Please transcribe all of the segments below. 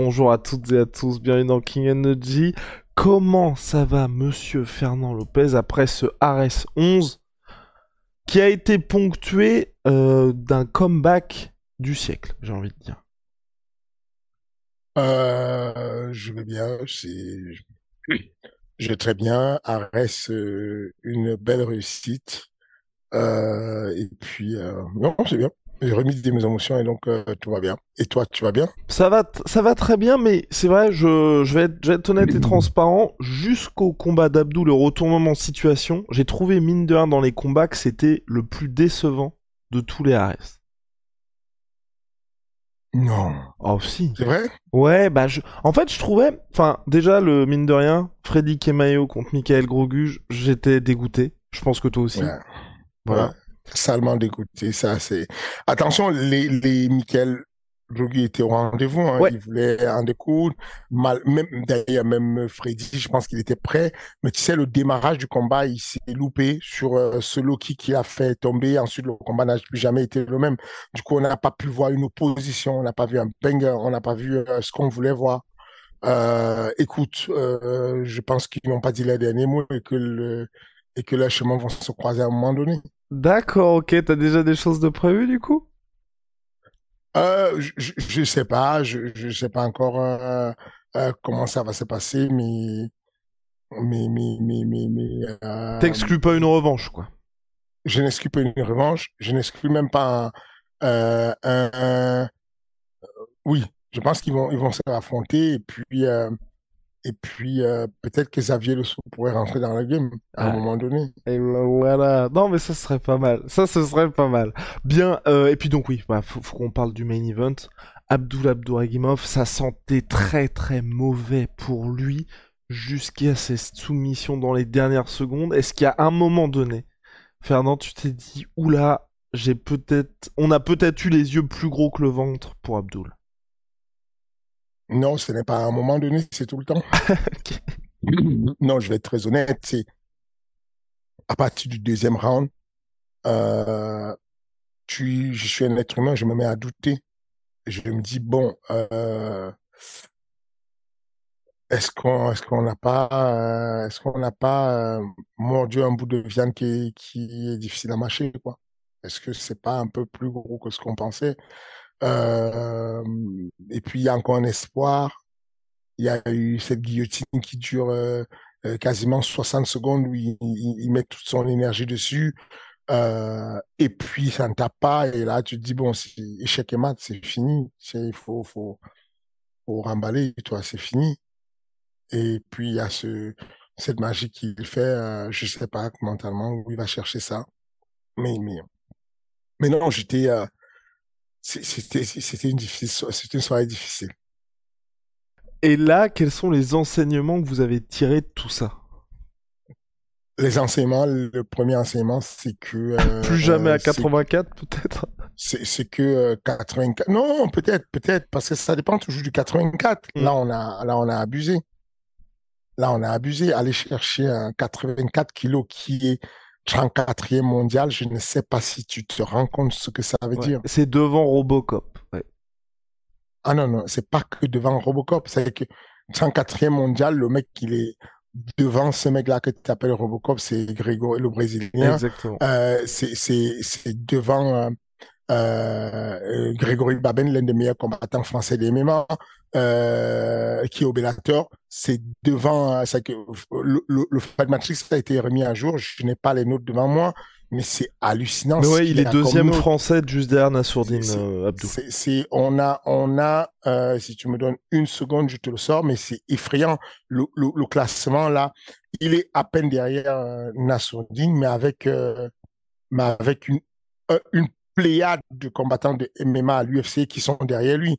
Bonjour à toutes et à tous, bienvenue dans King Energy. Comment ça va, monsieur Fernand Lopez, après ce RS 11 qui a été ponctué euh, d'un comeback du siècle, j'ai envie de dire? Euh, je vais bien, je vais très bien. Arès, euh, une belle réussite. Et puis, non, c'est bien. J'ai remis des mes émotions et donc euh, tout va bien. Et toi, tu vas bien? Ça va, ça va très bien, mais c'est vrai, je, je, vais être, je vais être honnête et transparent. Jusqu'au combat d'Abdou, le retournement de situation, j'ai trouvé mine de rien dans les combats que c'était le plus décevant de tous les RS. Non. Oh si. C'est vrai? Ouais, bah je... en fait je trouvais, enfin déjà le mine de rien, Freddy Kemayo contre Michael Grogu, j'étais dégoûté. Je pense que toi aussi. Ouais. Voilà. Ouais. Salement dégoûté, ça c'est. Attention, les, les Michael étaient au rendez-vous, hein. Ouais. Il voulait en découdre. Mal, même, d'ailleurs, même Freddy, je pense qu'il était prêt. Mais tu sais, le démarrage du combat, il s'est loupé sur euh, ce Loki qui l'a fait tomber. Ensuite, le combat n'a plus jamais été le même. Du coup, on n'a pas pu voir une opposition, on n'a pas vu un banger, on n'a pas vu euh, ce qu'on voulait voir. Euh, écoute, je pense qu'ils n'ont pas dit les derniers mots et que le, et que leurs chemins vont se croiser à un moment donné. D'accord, ok, t'as déjà des choses de prévues du coup? Euh, je, je sais pas, je, je sais pas encore euh, euh, comment ça va se passer, mais mais mais mais mais, mais euh, T'exclus pas une revanche, quoi. je n'exclus pas une revanche, je n'exclus même pas un, un, un- oui, je pense qu'ils vont ils vont se affronter et puis et puis euh, peut-être que Xavier Le Sou pourrait rentrer dans la game à un moment donné. Et ben voilà. Non, mais ça serait pas mal. Ça, ce serait pas mal. Bien. euh, et puis donc oui, bah, faut, faut qu'on parle du main event. Abdul Abdouragimov, ça sentait très très mauvais pour lui jusqu'à ses soumissions dans les dernières secondes. Est-ce qu'à un moment donné, Fernand, tu t'es dit, oula, j'ai peut-être, on a peut-être eu les yeux plus gros que le ventre pour Abdul? Non, ce n'est pas à un moment donné, c'est tout le temps. Non, je vais être très honnête, c'est à partir du deuxième round, euh, tu, je suis un être humain, je me mets à douter. Je me dis, bon, euh, est-ce qu'on est-ce qu'on n'a pas, est-ce qu'on n'a pas euh, mordu un bout de viande qui, qui est difficile à mâcher, quoi? Est-ce que c'est pas un peu plus gros que ce qu'on pensait? Euh, et puis, il y a encore un espoir. Il y a eu cette guillotine qui dure euh, euh, quasiment 60 secondes où il, met toute son énergie dessus. Et puis, ça ne tape pas. Et là, tu te dis, bon, échec et mat, c'est fini. Il faut, faut, faut remballer, toi, c'est fini. Et puis, il y a ce, cette magie qu'il fait. Euh, je sais pas mentalement où il va chercher ça. Mais, mais, mais non, j'étais, euh, c'était, une soirée difficile. Et là, quels sont les enseignements que vous avez tirés de tout ça? Les enseignements, le premier enseignement, c'est que euh, Plus jamais à euh, c'est- 84, peut-être? C'est que euh, 84 non peut-être peut-être parce que ça dépend toujours du 84 Mm. là on a là on a abusé. Là on a abusé. Aller chercher un 84 kilos qui est 34e mondial je ne sais pas si tu te rends compte ce que ça veut Ouais. dire C'est devant Robocop. Ouais. ah non non c'est pas que devant Robocop c'est que 34e mondial le mec il est devant ce mec là que tu appelles Robocop c'est Grégory le brésilien Exactement. Euh, c'est devant euh, euh, euh, Grégory Baben, l'un des meilleurs combattants français des MMA, euh, qui est au Bellator. C'est devant, euh, c'est que le, le, le Fight Matrix a été remis à jour. Je n'ai pas les notes devant moi, mais c'est hallucinant. Mais ouais, il est deuxième français juste derrière Nassourdine euh, Abdou. C'est, on a, on a, euh, si tu me donnes une seconde, je te le sors, mais c'est effrayant. Le, le, classement là, il est à peine derrière euh, Nassourdine, mais avec, euh, mais avec une, une pléiade de combattants de MMA à l'UFC qui sont derrière lui.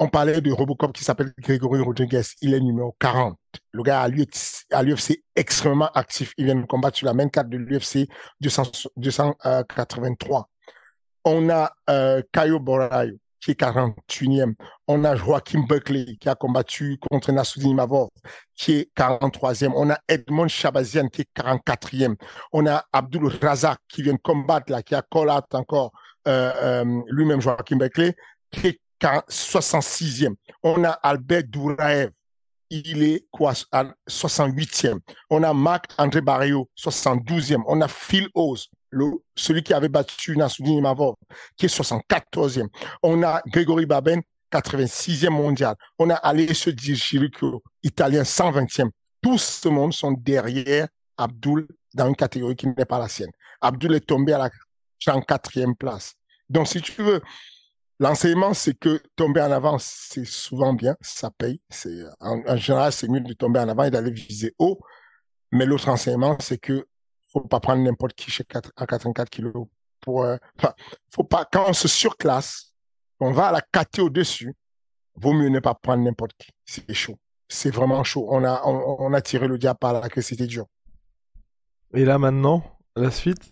On parlait de Robocop qui s'appelle Grégory Rodriguez. Il est numéro 40. Le gars à l'UFC extrêmement actif. Il vient de combattre sur la main carte de l'UFC 283. On a euh, Caio Borayo qui est 41e. On a Joachim Buckley qui a combattu contre Nassoudine Mavov qui est 43e. On a Edmond Chabazian qui est 44e. On a Abdul Razak qui vient de combattre là, qui a call out encore euh, euh, lui-même Joachim Buckley qui est 66e. On a Albert Douraev, il est quoi, 68e. On a Marc-André Barrio, 72e. On a Phil Oz, celui qui avait battu Nassoudine Mavov, qui est 74e. On a Grégory Baben, 86e mondial. On a Alessio Di Chirico, italien, 120e. Tous ce monde sont derrière Abdul dans une catégorie qui n'est pas la sienne. Abdul est tombé à la 34e place. Donc, si tu veux, L'enseignement, c'est que tomber en avant, c'est souvent bien, ça paye. C'est en, général, c'est mieux de tomber en avant et d'aller viser haut. Mais l'autre enseignement, c'est que faut pas prendre n'importe qui chez 4, à 84 kilos. Pour, euh, faut pas quand on se surclasse, on va à la KT au-dessus. Vaut mieux ne pas prendre n'importe qui. C'est chaud. C'est vraiment chaud. On a, on, a tiré le diable par là que c'était dur. Et là maintenant, la suite?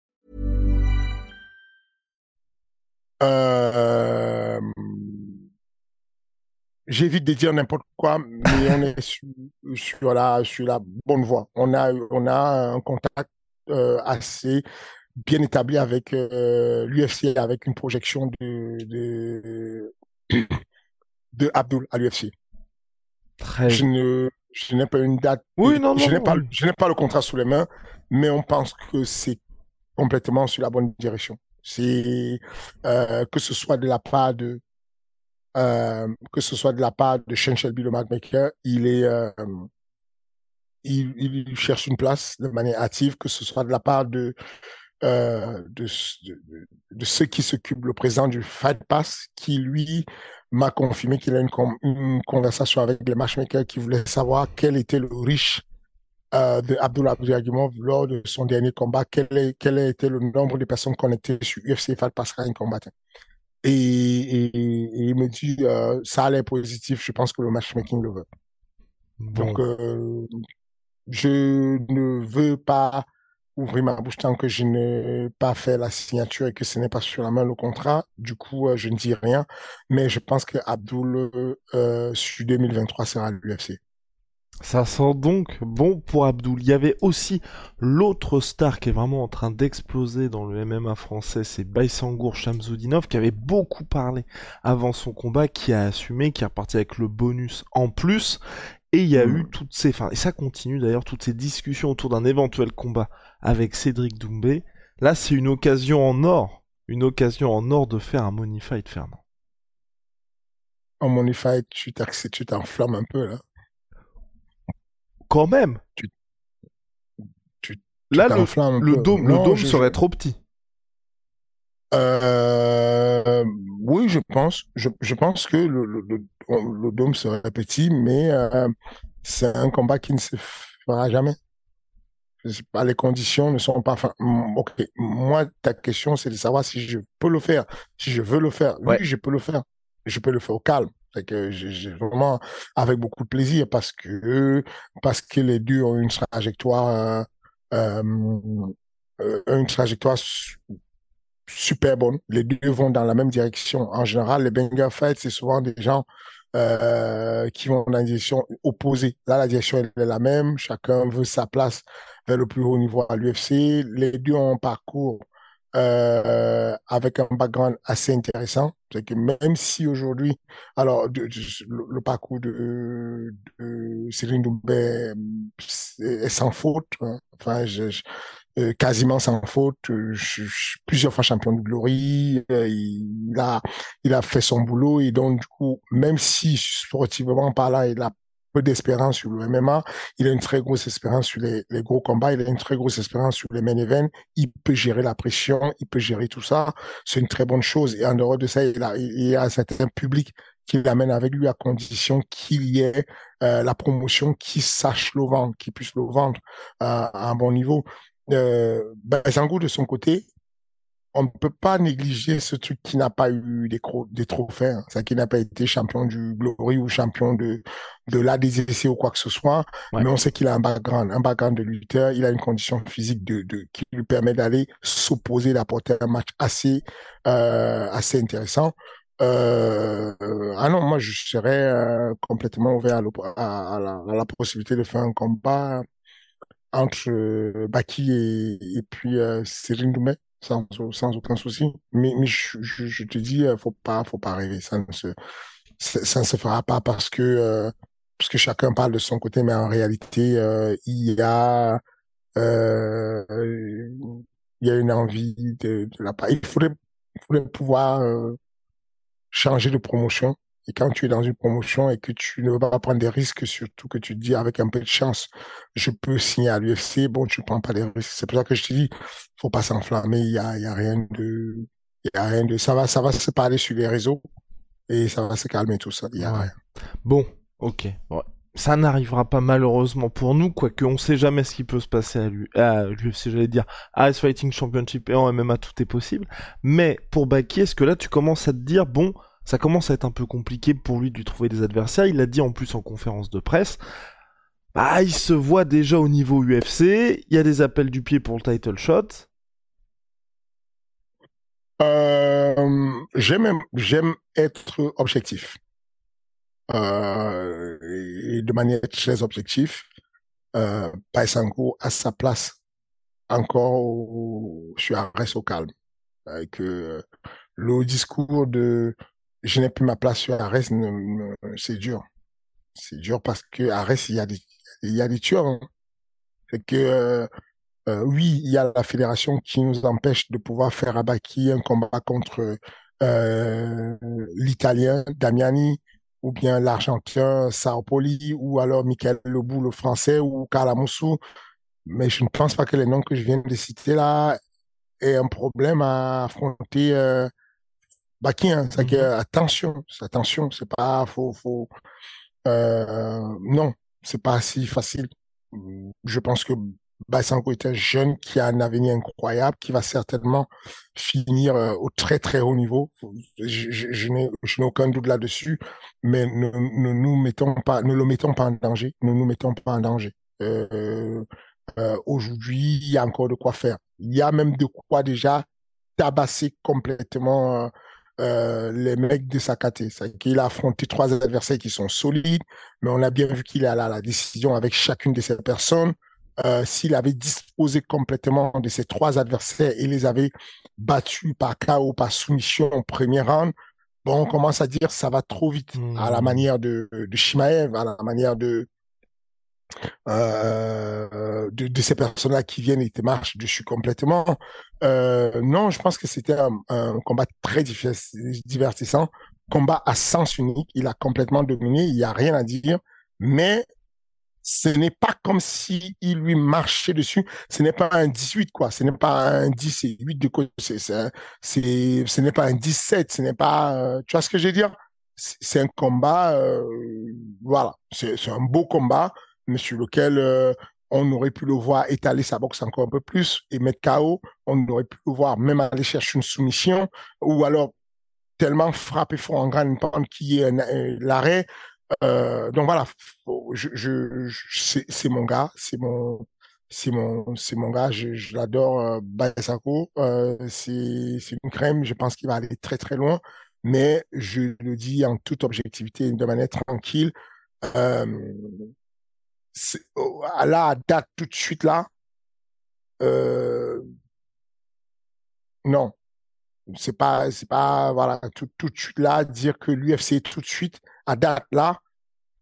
Euh, J'évite de dire n'importe quoi, mais on est sur, sur, la, sur la bonne voie. On a, on a un contact euh, assez bien établi avec euh, l'UFC, avec une projection de, de, de Abdul à l'UFC. Très je ne je n'ai pas une date. Oui, non, non, je n'ai pas, je n'ai pas le contrat sous les mains, mais on pense que c'est complètement sur la bonne direction. C'est euh, que ce soit de la part de euh, que ce soit de la part de Shane Shelby, le matchmaker, il est euh, il, il, cherche une place de manière active, que ce soit de la part de euh, de, de, de, ceux qui s'occupent, le président du Fight Pass, qui lui m'a confirmé qu'il a une, une, conversation avec les matchmakers qui voulaient savoir quel était le riche euh, de Abdullah lors de son dernier combat, quel, est, quel a été le nombre de personnes connectées sur UFC Fight Pass Rank combattant? Et, et, et, il me dit, euh, ça a l'air positif, je pense que le matchmaking le veut. Donc, euh, je ne veux pas ouvrir ma bouche tant que je n'ai pas fait la signature et que ce n'est pas sur la main le contrat. Du coup, euh, je ne dis rien. Mais je pense que Abdul, euh, sur 2023, sera à l'UFC. Ça sent donc bon pour Abdul. Il y avait aussi l'autre star qui est vraiment en train d'exploser dans le MMA français, c'est Baïsangour Shamzoudinov, qui avait beaucoup parlé avant son combat, qui a assumé, qui est reparti avec le bonus en plus. Et il y a eu toutes ces, enfin, et ça continue d'ailleurs, toutes ces discussions autour d'un éventuel combat avec Cédric Doumbé. Là, c'est une occasion en or, une occasion en or de faire un money fight, Fernand. En money fight, tu t'enflammes un peu, là. Quand même. Tu, tu, là, le, le dôme, le dôme serait trop petit. Euh, oui, je pense. Je, je pense que le, le, le, dôme serait petit, mais euh, c'est un combat qui ne se fera jamais. Pas, les conditions ne sont pas. Ok. Moi, ta question, c'est de savoir si je peux le faire, si je veux le faire. Oui, je peux le faire. Je peux le faire au calme. C'est que j'ai vraiment avec beaucoup de plaisir parce que parce que les deux ont une trajectoire euh, euh, une trajectoire super bonne. Les deux vont dans la même direction. En général, les banger fights, c'est souvent des gens euh, qui vont dans la direction opposée. Là, la direction est la même. Chacun veut sa place vers le plus haut niveau à l'UFC. Les deux ont un parcours euh, avec un background assez intéressant. C'est que même si aujourd'hui, alors le, parcours de, de Céline Doumbé est sans faute. Hein. Enfin, je, euh, quasiment sans faute, euh, plusieurs fois champion de Glory, euh, il, a il a fait son boulot et donc du coup même si sportivement par là il a peu d'espérance sur le MMA, il a une très grosse espérance sur les, les, gros combats, il a une très grosse espérance sur les main events, il peut gérer la pression, il peut gérer tout ça, c'est une très bonne chose. Et en dehors de ça il a il y a un certain public qui l'amène avec lui à condition qu'il y ait la promotion qui sache le vendre, qui puisse le vendre à un bon niveau. Euh, Bazango de son côté, on ne peut pas négliger ce truc qui n'a pas eu des, des trophées, hein. ça qui n'a pas été champion du Glory ou champion de de l'ADCC ou quoi que ce soit, mais on sait qu'il a un background, un background de lutteur, il a une condition physique de, de qui lui permet d'aller s'opposer, d'apporter un match assez euh, assez intéressant. Euh, ah non, moi je serais euh, complètement ouvert à, à, la, à, la, possibilité de faire un combat entre Baki et, et puis Céline Doumet, sans, sans aucun souci. Mais, mais je, je, je, te dis, euh, faut pas, faut pas rêver. Ça ne se, ça ne se fera pas parce que, euh, parce que chacun parle de son côté, mais en réalité, euh, il y a, euh, il y a une envie de, de la part. Il faudrait, il faudrait pouvoir changer de promotion et quand tu es dans une promotion et que tu ne veux pas prendre des risques, surtout que tu te dis avec un peu de chance, je peux signer à l'UFC, bon, tu prends pas des risques. C'est pour ça que je te dis, faut pas s'enflammer, il y a, y a rien de, il y a rien de, ça va, ça va se parler sur les réseaux et ça va se calmer tout ça, il y a rien. Bon, ok. Ça n'arrivera pas malheureusement pour nous, quoique on sait jamais ce qui peut se passer à l'UFC, j'allais dire, à Ice Fighting Championship et en MMA, tout est possible. Mais pour Baki, est-ce que là tu commences à te dire, bon, ça commence à être un peu compliqué pour lui de lui trouver des adversaires. Il l'a dit en plus en conférence de presse. Bah, il se voit déjà au niveau UFC. Il y a des appels du pied pour le title shot. Euh, j'aime, être objectif. Euh, et de manière très objective. Euh, a sa place encore sur un reste au calme. Avec euh, le discours de je n'ai plus ma place sur Arès, c'est dur. C'est dur parce que Arès, il y a des, il y a des tueurs. Hein. Que, euh, euh, oui, il y a la fédération qui nous empêche de pouvoir faire à Baki un combat contre euh, l'italien Damiani ou bien l'argentin Saopoli ou alors Michael Lebou, le français ou Kalamoussou. Mais je ne pense pas que les noms que je viens de citer là aient un problème à affronter euh, Baki, hein, c'est que, mhm. attention, attention, c'est pas, faut, faut, euh, non, c'est pas si facile. Je pense que Bassango est un jeune qui a un avenir incroyable, qui va certainement finir euh, au très très haut niveau. Je, je, je n'ai aucun doute là-dessus, mais ne, ne nous mettons pas, ne le mettons pas en danger, ne nous mettons pas en danger. Euh, euh, Aujourd'hui, il y a encore de quoi faire. Il y a même de quoi déjà tabasser complètement euh, les mecs de Sakate. C'est qu'il a affronté trois adversaires qui sont solides, mais on a bien vu qu'il a la, la décision avec chacune de ces personnes. Euh, S'il avait disposé complètement de ces trois adversaires et les avait battus par KO, par soumission au premier round, bon, on commence à dire ça va trop vite à la mmh. manière de, de Shimaev, à la manière de, euh, de, ces personnes-là qui viennent et te marchent dessus complètement. Euh, non, je pense que c'était un, combat très divertissant, combat à sens unique. Il a complètement dominé, il n'y a rien à dire, mais ce n'est pas comme si il lui marchait dessus. Ce n'est pas un 18, quoi. Ce n'est pas un 10 et 8 de côté. C'est, c'est, ce n'est pas un 17. Ce n'est pas, euh, tu vois ce que je veux dire? C'est un combat, voilà. C'est un beau combat mais sur lequel euh, on aurait pu le voir étaler sa boxe encore un peu plus et mettre KO. On aurait pu le voir même aller chercher une soumission ou alors tellement frapper fort en grande pente qui est l'arrêt. Euh, donc voilà, c'est mon gars, c'est mon, c'est gars, je, l'adore, euh, c'est, une crème, je pense qu'il va aller très très loin. Mais je le dis en toute objectivité, de manière tranquille. Oh, là, à date, tout de suite là, euh, non, c'est pas, c'est pas, voilà, tout, de suite là, dire que l'UFC tout de suite, à date là,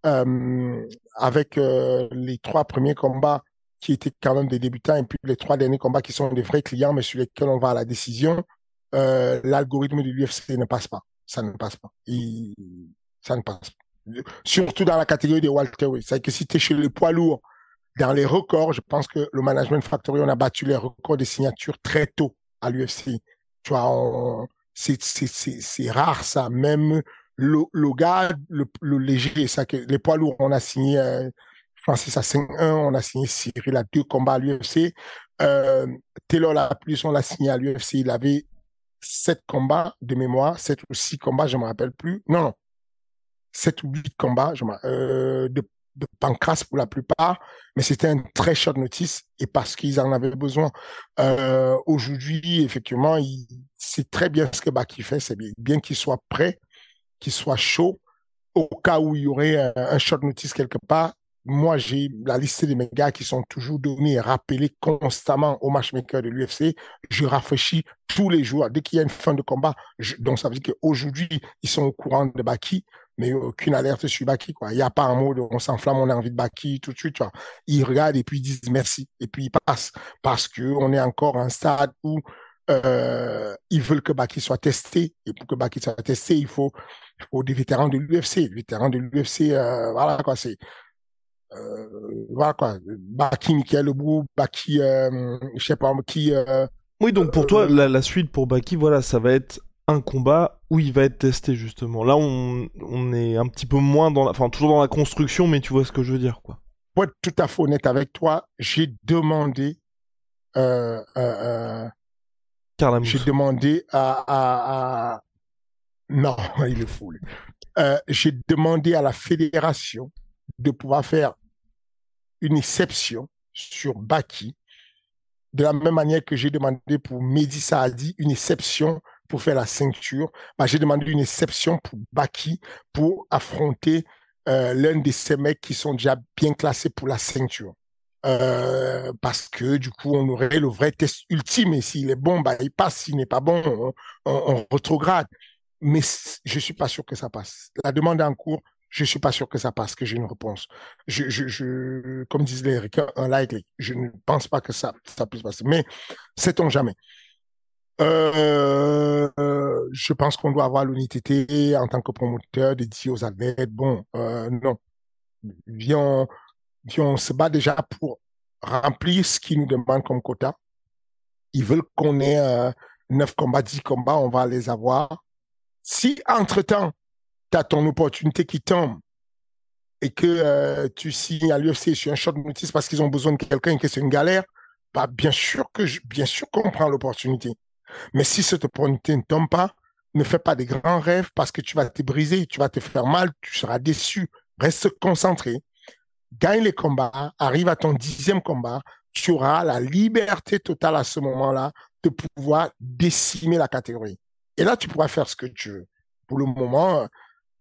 euh, avec euh, les trois premiers combats qui étaient quand même des débutants et puis les trois derniers combats qui sont des vrais clients, mais sur lesquels on va à la décision, l'algorithme de l'UFC ne passe pas. Ça ne passe pas. ça ne passe pas. Surtout dans la catégorie des welterweight. C'est que si tu es chez les poids lourds, dans les records, je pense que le Management Factory, on a battu les records des signatures très tôt à l'UFC. Tu vois, c'est rare ça. Même le, le gars, le, le léger, ça que les poids lourds, on a signé euh, Francis à 5-1, on a signé Cyril à deux combats à l'UFC. Taylor la plus, on l'a signé à l'UFC, il avait sept combats de mémoire, sept ou six combats, je me rappelle plus. Non, non, sept ou huit combats, je euh, de, de pancras pour la plupart, mais c'était un très short notice et parce qu'ils en avaient besoin. Euh, Aujourd'hui, effectivement, c'est très bien ce que Baki fait, c'est bien, bien qu'il soit prêt, qu'il soit chaud au cas où il y aurait un, un short notice quelque part moi, j'ai la liste des mes gars qui sont toujours donnés et rappelés constamment au matchmaker de l'UFC. Je rafraîchis tous les jours. Dès qu'il y a une fin de combat, donc ça veut dire qu'aujourd'hui, ils sont au courant de Baki, mais aucune alerte sur Baki. Quoi. Il n'y a pas un mot de on s'enflamme, on a envie de Baki tout de suite. Tu vois. Ils regardent et puis ils disent merci. Et puis ils passent. Parce qu'on est encore à un stade où euh, ils veulent que Baki soit testé. Et pour que Baki soit testé, il faut, il faut des vétérans de l'UFC. Les vétérans de l'UFC, euh, voilà quoi, c'est euh, voilà quoi, Baki Michael Lebrou, Baki, je sais pas qui. Oui, donc pour toi, la, la, suite pour Baki, voilà, ça va être un combat où il va être testé justement. Là, on, on est un petit peu moins dans, la, enfin toujours dans la construction, mais tu vois ce que je veux dire, quoi. Pour être tout à fait honnête avec toi, j'ai demandé. Euh, euh, j'ai demandé à, à, à... Non, il est fou. Euh, j'ai demandé à la fédération de pouvoir faire une exception sur Baki, de la même manière que j'ai demandé pour Mehdi Saadi une exception pour faire la ceinture, bah, j'ai demandé une exception pour Baki pour affronter euh, l'un de ces mecs qui sont déjà bien classés pour la ceinture. Euh, parce que du coup, on aurait le vrai test ultime. Et s'il est bon, bah, il passe. S'il n'est pas bon, on, retrograde. Mais je suis pas sûr que ça passe. La demande est en cours je suis pas sûr que ça passe, que j'ai une réponse. Je, comme disent les Ricains, un like, je ne pense pas que ça, ça puisse passer. Mais sait-on jamais. Euh, euh, je pense qu'on doit avoir l'unité en tant que promoteur de dire aux athlètes, bon, euh, non, viens, viens, on se bat déjà pour remplir ce qu'ils nous demandent comme quota. Ils veulent qu'on ait euh, 9 combats, 10 combats, on va les avoir. Si, entre-temps, tu as ton opportunité qui tombe et que euh, tu signes à l'UFC sur un short notice parce qu'ils ont besoin de quelqu'un et que c'est une galère, bah, bien sûr que je, bien sûr qu'on prend l'opportunité. Mais si cette opportunité ne tombe pas, ne fais pas des grands rêves parce que tu vas te briser, tu vas te faire mal, tu seras déçu. Reste concentré. Gagne les combats, arrive à ton dixième combat, tu auras la liberté totale à ce moment-là de pouvoir décimer la catégorie. Et là, tu pourras faire ce que tu veux. Pour le moment,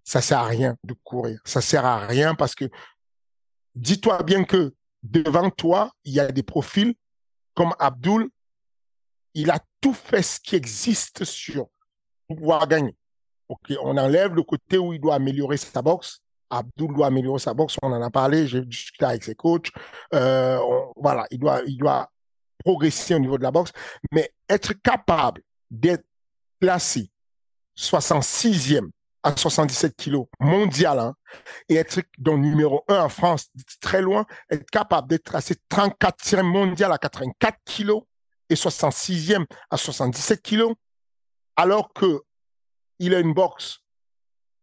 ça sert à rien de courir. Ça sert à rien parce que dis-toi bien que devant toi, il y a des profils comme Abdul. Il a tout fait ce qui existe sur pour pouvoir gagner. Ok, on enlève le côté où il doit améliorer sa boxe. Abdul doit améliorer sa boxe. On en a parlé. J'ai discuté avec ses coachs. Euh, voilà, il doit, progresser au niveau de la boxe, mais être capable d'être placé 66e à 77 kilos mondial hein, et être donc numéro 1 en France, très loin, être capable d'être classé 34e mondial à 84 kilos et 66e à 77 kilos, alors que il a une boxe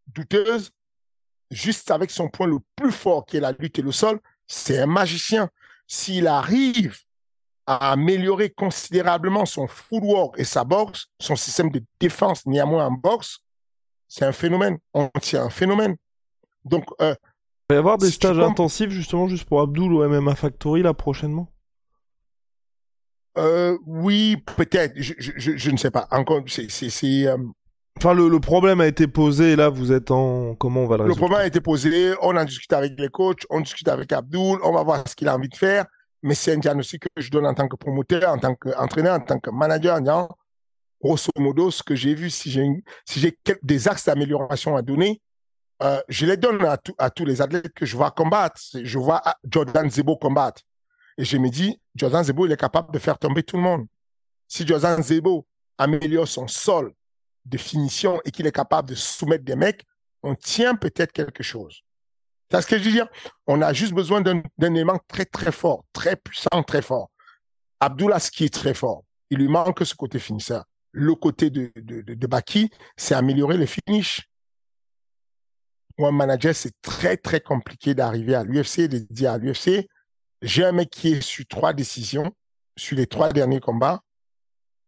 douteuse, juste avec son point le plus fort qui est la lutte et le sol, c'est un magicien. S'il arrive à améliorer considérablement son footwork et sa boxe, son système de défense néanmoins en boxe, c'est un phénomène. On tient un phénomène. Donc, euh, il va y avoir des stages intensifs justement juste pour Abdul au MMA Factory là prochainement? Euh, oui, peut-être. Je, je, je, ne sais pas. Encore, c'est, c'est, c'est, euh, Enfin, le, problème a été posé, et là, vous êtes en... Comment on va le résoudre Le problème a été posé, on en discute avec les coachs, on discute avec Abdul, on va voir ce qu'il a envie de faire, mais c'est un diagnostic que je donne en tant que promoteur, en tant qu'entraîneur, en tant que manager, grosso modo, ce que j'ai vu, si j'ai si des axes d'amélioration à donner, euh, je les donne à, à, tous les athlètes que je vois combattre. Je vois Jordan Zebo combattre. Et je me dis, Jordan Zebo, il est capable de faire tomber tout le monde. Si Jordan Zebo améliore son sol de finition et qu'il est capable de soumettre des mecs, on tient peut-être quelque chose. C'est ce que je veux dire. On a juste besoin d'un élément très, très fort, très puissant, très fort. Abdullah, qui est très fort, il lui manque ce côté finisseur. Le côté de, de, de, Baki, c'est améliorer les finishes. Pour un manager, c'est très, très compliqué d'arriver à l'UFC de dire à l'UFC, j'ai un mec qui est sur trois décisions, sur les trois derniers combats,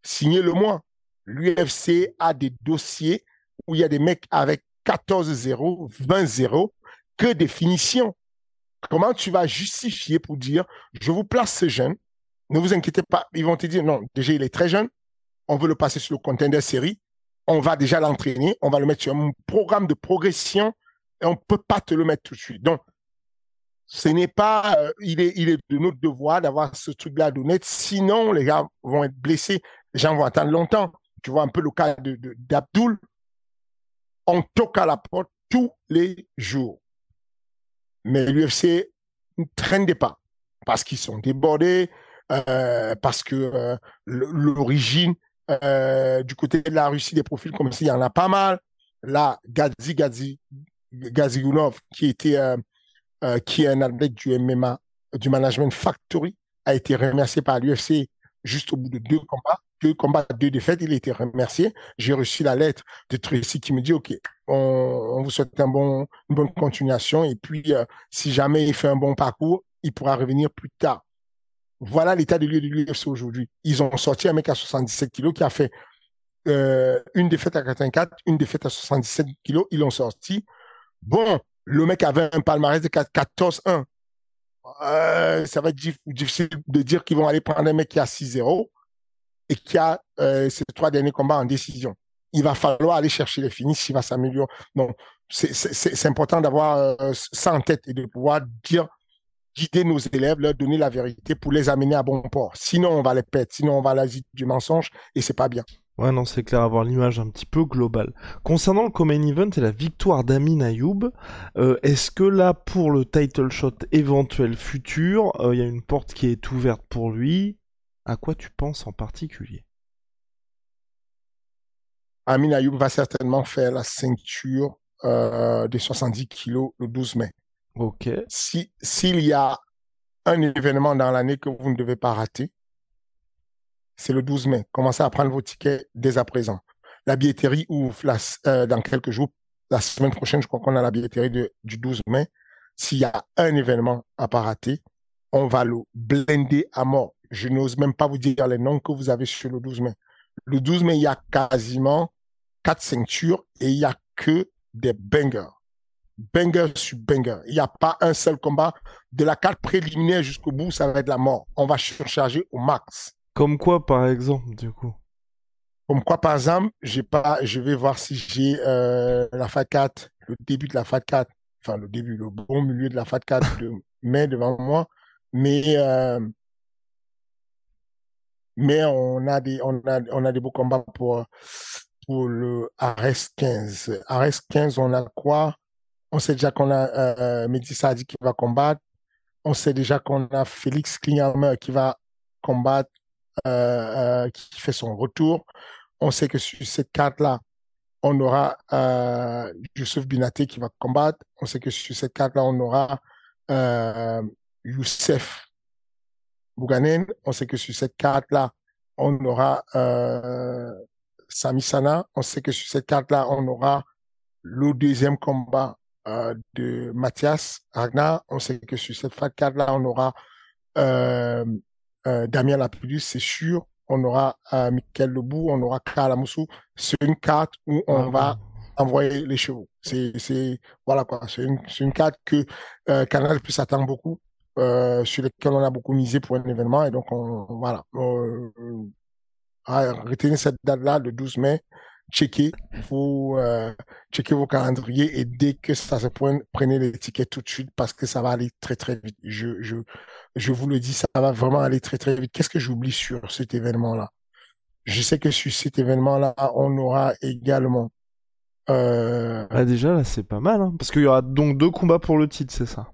signez-le moi l'UFC a des dossiers où il y a des mecs avec 14-0, 20-0, que des finitions. Comment tu vas justifier pour dire, je vous place ce jeune, ne vous inquiétez pas, ils vont te dire, non, déjà il est très jeune, on veut le passer sur le contender série, on va déjà l'entraîner, on va le mettre sur un programme de progression et on ne peut pas te le mettre tout de suite. Donc, ce n'est pas, euh, il, est, il est de notre devoir d'avoir ce truc-là donner, sinon les gars vont être blessés, les gens vont attendre longtemps tu vois un peu le cas d'Abdul, de, on toque à la porte tous les jours. Mais l'UFC ne traîne pas parce qu'ils sont débordés, euh, parce que euh, l'origine du côté de la Russie des profils comme s'il y en a pas mal. Là, Gazi Gazi Gaziunov, qui était qui est un athlète du MMA, du Management Factory, a été remercié par l'UFC juste au bout de deux combats deux combats, deux défaites, il a été remercié. J'ai reçu la lettre de Tracy qui me dit, OK, on, vous souhaite un bon, une bonne continuation. Et puis, euh, si jamais il fait un bon parcours, il pourra revenir plus tard. Voilà l'état de lieu de l'UFC aujourd'hui. Ils ont sorti un mec à 77 kilos qui a fait euh, une défaite à 84, une défaite à 77 kilos. Ils l'ont sorti. Bon, le mec avait un palmarès de 14-1. Euh, ça va être difficile de dire qu'ils vont aller prendre un mec qui a 6-0 et qui a euh, ces trois derniers combats en décision. Il va falloir aller chercher les finishes, il va s'améliorer. Donc, c'est important d'avoir euh, ça en tête et de pouvoir dire, guider nos élèves, leur donner la vérité pour les amener à bon port. Sinon, on va les perdre, sinon on va l'asile du mensonge et c'est pas bien. Ouais, non, c'est clair, avoir l'image un petit peu globale. Concernant le Common Event et la victoire d'Amin Ayoub, euh, est-ce que là, pour le title shot éventuel futur, il y a une porte qui est ouverte pour lui? À quoi tu penses en particulier? Amin Ayoub va certainement faire la ceinture euh, des 70 kilos le 12 mai. Ok. Si s'il y a un événement dans l'année que vous ne devez pas rater, c'est le 12 mai. Commencez à prendre vos tickets dès à présent. La billetterie ouvre euh, dans quelques jours. La semaine prochaine, je crois qu'on a la billetterie du 12 mai. S'il y a un événement à pas rater, on va le blender à mort je n'ose même pas vous dire les noms que vous avez sur le 12 mai. Le 12 mai, il y a quasiment quatre ceintures et il y a que des bangers. Banger sur banger. Il n'y a pas un seul combat. De la carte préliminaire jusqu'au bout, ça va être la mort. On va surcharger au max. Comme quoi, par exemple, du coup? Comme quoi, par exemple, j'ai pas, je vais voir si j'ai euh, la FAT 4, le début de la FAT 4, enfin le début, le bon milieu de la FAT 4 de mai devant moi. Mais euh, mais on a des, on a, on a des beaux combats pour, pour le Ares 15. Ares 15, on a quoi? On sait déjà qu'on a euh, Mehdi Sadi qui va combattre. On sait déjà qu'on a Félix Klinger qui va combattre, qui fait son retour. On sait que sur cette carte-là, on aura euh, Youssef Binaté qui va combattre. On sait que sur cette carte-là, on aura euh, Youssef Bouganen. On sait que sur cette carte-là, on aura euh, Sami Sana. On sait que sur cette carte-là, on aura le deuxième combat euh, de Mathias Ragnar. On sait que sur cette carte-là, on aura euh, euh, Damien Lapidus, c'est sûr. On aura euh, Michael Lebou, on aura Kalamoussou. C'est une carte où on ah va envoyer les chevaux. C'est, voilà quoi. C'est une, carte que euh, Canal plus attendre beaucoup. Euh, sur lesquels on a beaucoup misé pour un événement. Et donc, on, voilà. Euh, retenez cette date-là, le 12 mai. checkez vos, euh, checkez vos calendriers et dès que ça se pointe, prenez les tickets tout de suite parce que ça va aller très très vite. Je, je, je vous le dis, ça va vraiment aller très très vite. Qu'est-ce que j'oublie sur cet événement-là? Je sais que sur cet événement-là, on aura également. Euh... Ah, déjà, là, c'est pas mal, hein, parce qu'il y aura donc deux combats pour le titre, c'est ça?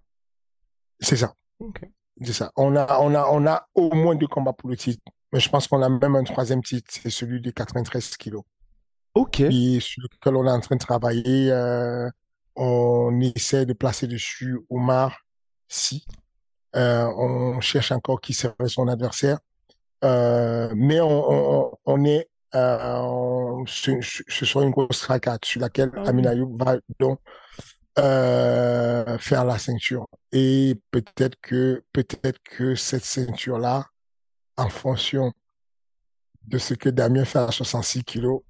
C'est ça. C'est ça. On a, on a, on a au moins deux combats pour le titre. Mais je pense qu'on a même un troisième titre, c'est celui des 93 kilos. Ok. Et sur lequel on est en train de travailler, euh, on essaie de placer dessus Omar Si. Euh, on cherche encore qui serait son adversaire. Euh, mais on, on, on est euh, ce, ce soit une grosse raquette sur laquelle Ah oui. Amin Ayoub va donc euh, faire la ceinture. Et peut-être que peut-être que cette ceinture-là, en fonction de ce que Damien fait à 66 kilos,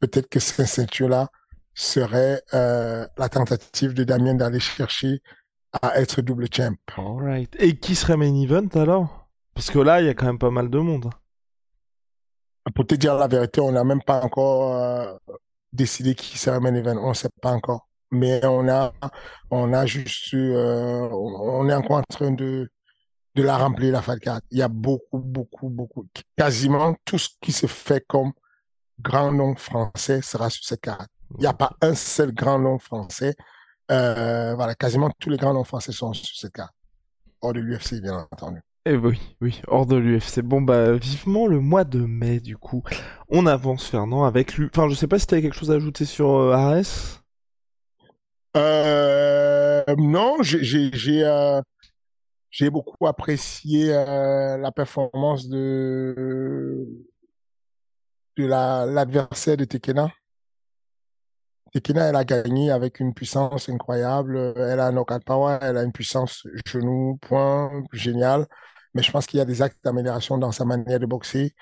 peut-être que cette ceinture-là serait euh, la tentative de Damien d'aller chercher à être double champ. Alright. Et qui serait main event alors? Parce que là, il y a quand même pas mal de monde. Pour te dire la vérité, on n'a même pas encore euh, décidé qui serait main event. On ne sait pas encore. Mais on a, on a juste, euh, on est encore en train de, de la remplir, la Fat Card. Il y a beaucoup, beaucoup, beaucoup. Quasiment tout ce qui se fait comme grand nom français sera sur cette carte. Il n'y a pas un seul grand nom français. Euh, voilà, quasiment tous les grands noms français sont sur cette carte. Hors de l'UFC, bien entendu. Eh oui, oui, hors de l'UFC. Bon, bah, vivement le mois de mai, du coup. On avance, Fernand, avec lui. Enfin, je sais pas si t'avais quelque chose à ajouter sur euh, Ares. Euh, non, j'ai, euh, j'ai beaucoup apprécié la performance de de la l'adversaire de Tekena. Tekena, elle a gagné avec une puissance incroyable. Elle a un knockout power, elle a une puissance genou, point, génial. Mais je pense qu'il y a des actes d'amélioration dans sa manière de boxer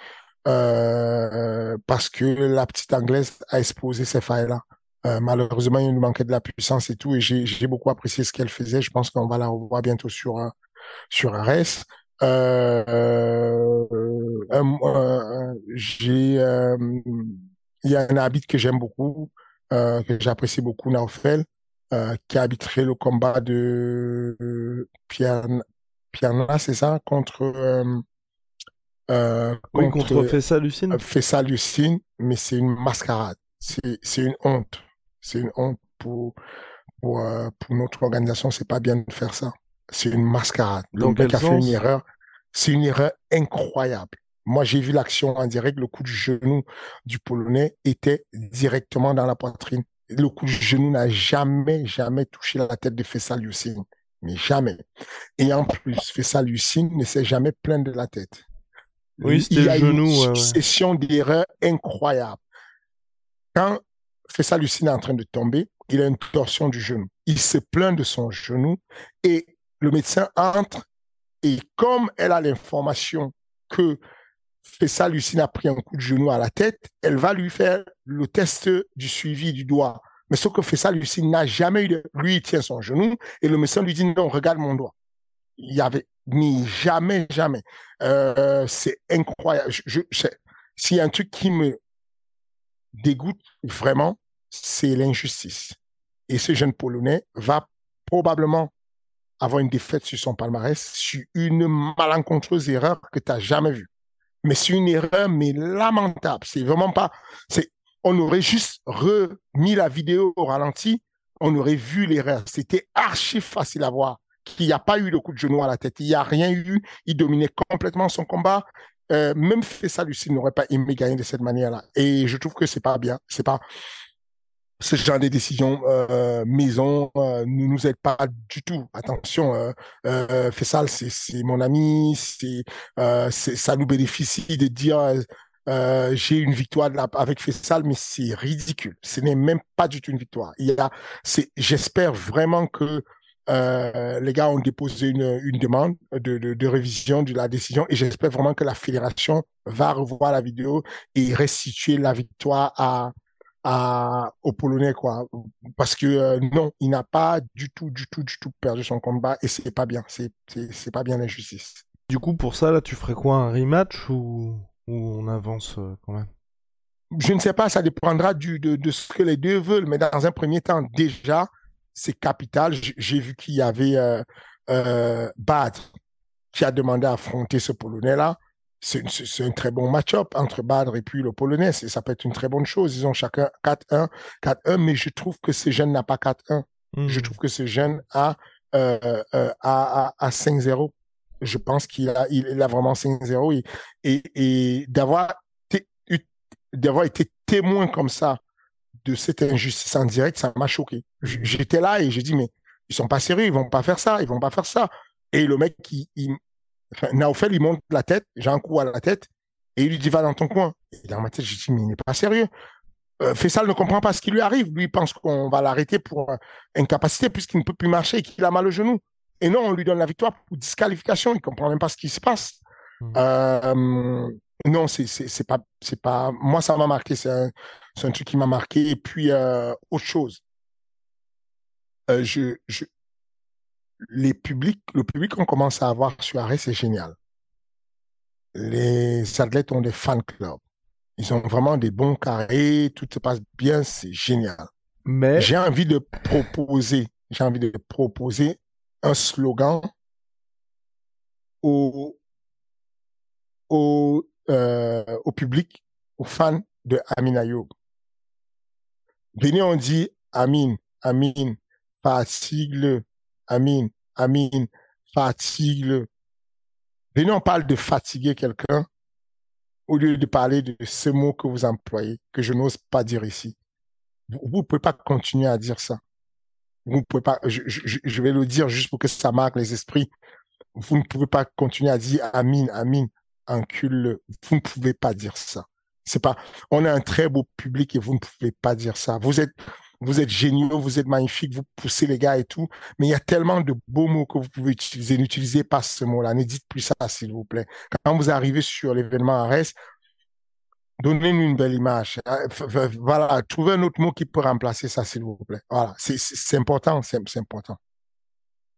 euh, parce que la petite anglaise a exposé ces failles-là. Euh, malheureusement, il nous manquait de la puissance et tout, et j'ai beaucoup apprécié ce qu'elle faisait. Je pense qu'on va la revoir bientôt sur euh, sur Ares. Euh, euh, euh, euh, j'ai euh, il y a un arbitre que j'aime beaucoup, euh, que j'apprécie beaucoup, Naufel, euh, qui a arbitré le combat de Pierre Pierna, c'est ça, contre euh, Oui, contre Fessa Lucine. ça Lucine, mais c'est une mascarade. C'est, une honte. C'est une honte pour, pour, pour notre organisation. C'est pas bien de faire ça. C'est une mascarade. Mec quel a fait une erreur. C'est une erreur incroyable. Moi, j'ai vu l'action en direct. Le coup du genou du Polonais était directement dans la poitrine. Le coup du genou n'a jamais, jamais touché la tête de Fessal Lucine. Mais jamais. Et en plus, Fessal Lucine ne s'est jamais plaint de la tête. Oui, c'était Il y a le genou, une ouais, ouais. succession d'erreurs incroyables. Quand Fessa Lucine est en train de tomber, il a une torsion du genou. Il se plaint de son genou et le médecin entre et comme elle a l'information que Fessa Lucine a pris un coup de genou à la tête, elle va lui faire le test du suivi du doigt. Mais sauf que Fessa Lucine n'a jamais eu de... Lui, il tient son genou et le médecin lui dit non, regarde mon doigt. Il y avait ni jamais, jamais. Euh, c'est incroyable. Je- s'il y a un truc qui me dégoûte vraiment, c'est l'injustice. Et ce jeune Polonais va probablement avoir une défaite sur son palmarès sur une malencontreuse erreur que tu n'as jamais vue. Mais c'est une erreur, mais lamentable. C'est vraiment pas. C'est, on aurait juste remis la vidéo au ralenti, on aurait vu l'erreur. C'était archi facile à voir qu'il n'y a pas eu le coup de genou à la tête. Il n'y a rien eu. Il dominait complètement son combat. Euh, même fait ça, Lucie n'aurait pas aimé gagner de cette manière-là. Et je trouve que c'est pas bien. C'est pas ce genre de décision euh, maison euh, ne nous aide pas du tout. Attention, euh, Fessal, c'est mon ami, c'est ça nous bénéficie de dire j'ai une victoire avec Fessal, mais c'est ridicule. Ce n'est même pas du tout une victoire. Il y a, j'espère vraiment que les gars ont déposé une, demande de, de, de révision de la décision et j'espère vraiment que la fédération va revoir la vidéo et restituer la victoire à, à, aux Polonais, quoi. Parce que euh, non, il n'a pas du tout, du tout, du tout perdu son combat et c'est pas bien. C'est, c'est, pas bien l'injustice. Du coup, pour ça, là, tu ferais quoi Un rematch ou, ou on avance euh, quand même? Je ne sais pas, ça dépendra du, de, de, ce que les deux veulent, mais dans un premier temps, déjà, c'est capital. J'ai vu qu'il y avait euh, Bad qui a demandé à affronter ce Polonais-là. C'est un très bon match-up entre Badr et puis le Polonais. Ça peut être une très bonne chose. Ils ont chacun 4-1, 4-1, mais je trouve que ce jeune n'a pas 4-1. Je hmm. trouve que ce jeune a, euh, euh, a, a, 5-0. Je pense qu'il a, il, a vraiment 5-0 et, et, et d'avoir d'avoir été témoin comme ça de cette injustice en direct, ça m'a choqué. J'étais là et j'ai dit, mais ils sont pas sérieux, ils vont pas faire ça, ils vont pas faire ça. Et le mec, qui, il, Naofel, il monte la tête, j'ai un coup à la tête, et il lui dit, va dans ton coin. Et dans ma tête, j'ai dit, mais il n'est pas sérieux. Euh, Fessal ne comprend pas ce qui lui arrive. Lui, il pense qu'on va l'arrêter pour euh, incapacité puisqu'il ne peut plus marcher et qu'il a mal au genou. Et non, on lui donne la victoire pour disqualification. Il comprend même pas ce qui se passe. Mmh. Euh, non, c'est c'est pas c'est pas moi ça m'a marqué. C'est un, un truc qui m'a marqué. Et puis euh, autre chose. Je, je les publics, le public qu'on commence à avoir sur Arrêt, c'est génial. Les athlètes ont des fan clubs. Ils ont vraiment des bons carrés, tout se passe bien, c'est génial. Mais j'ai envie de proposer, j'ai envie de proposer un slogan au, au, euh, au public, aux fans de Amin Ayoub. Venez, on dit Amin, Amin, fatigue-le, Amin, Amin, fatigue-le. Venez, on parle de fatiguer quelqu'un au lieu de parler de ce mot que vous employez, que je n'ose pas dire ici. Vous ne pouvez pas continuer à dire ça. Vous ne pouvez pas, je, vais le dire juste pour que ça marque les esprits. Vous ne pouvez pas continuer à dire Amin, Amin, encule-le. Vous ne pouvez pas dire ça. C'est pas, on a un très beau public et vous ne pouvez pas dire ça. Vous êtes, vous êtes géniaux, vous êtes magnifiques, vous poussez les gars et tout, mais il y a tellement de beaux mots que vous pouvez utiliser. N'utilisez pas ce mot-là, ne dites plus ça, s'il vous plaît. Quand vous arrivez sur l'événement Arès, donnez-nous une belle image. Euh, voilà, trouvez un autre mot qui peut remplacer ça, s'il vous plaît. Voilà, c'est important, c'est important.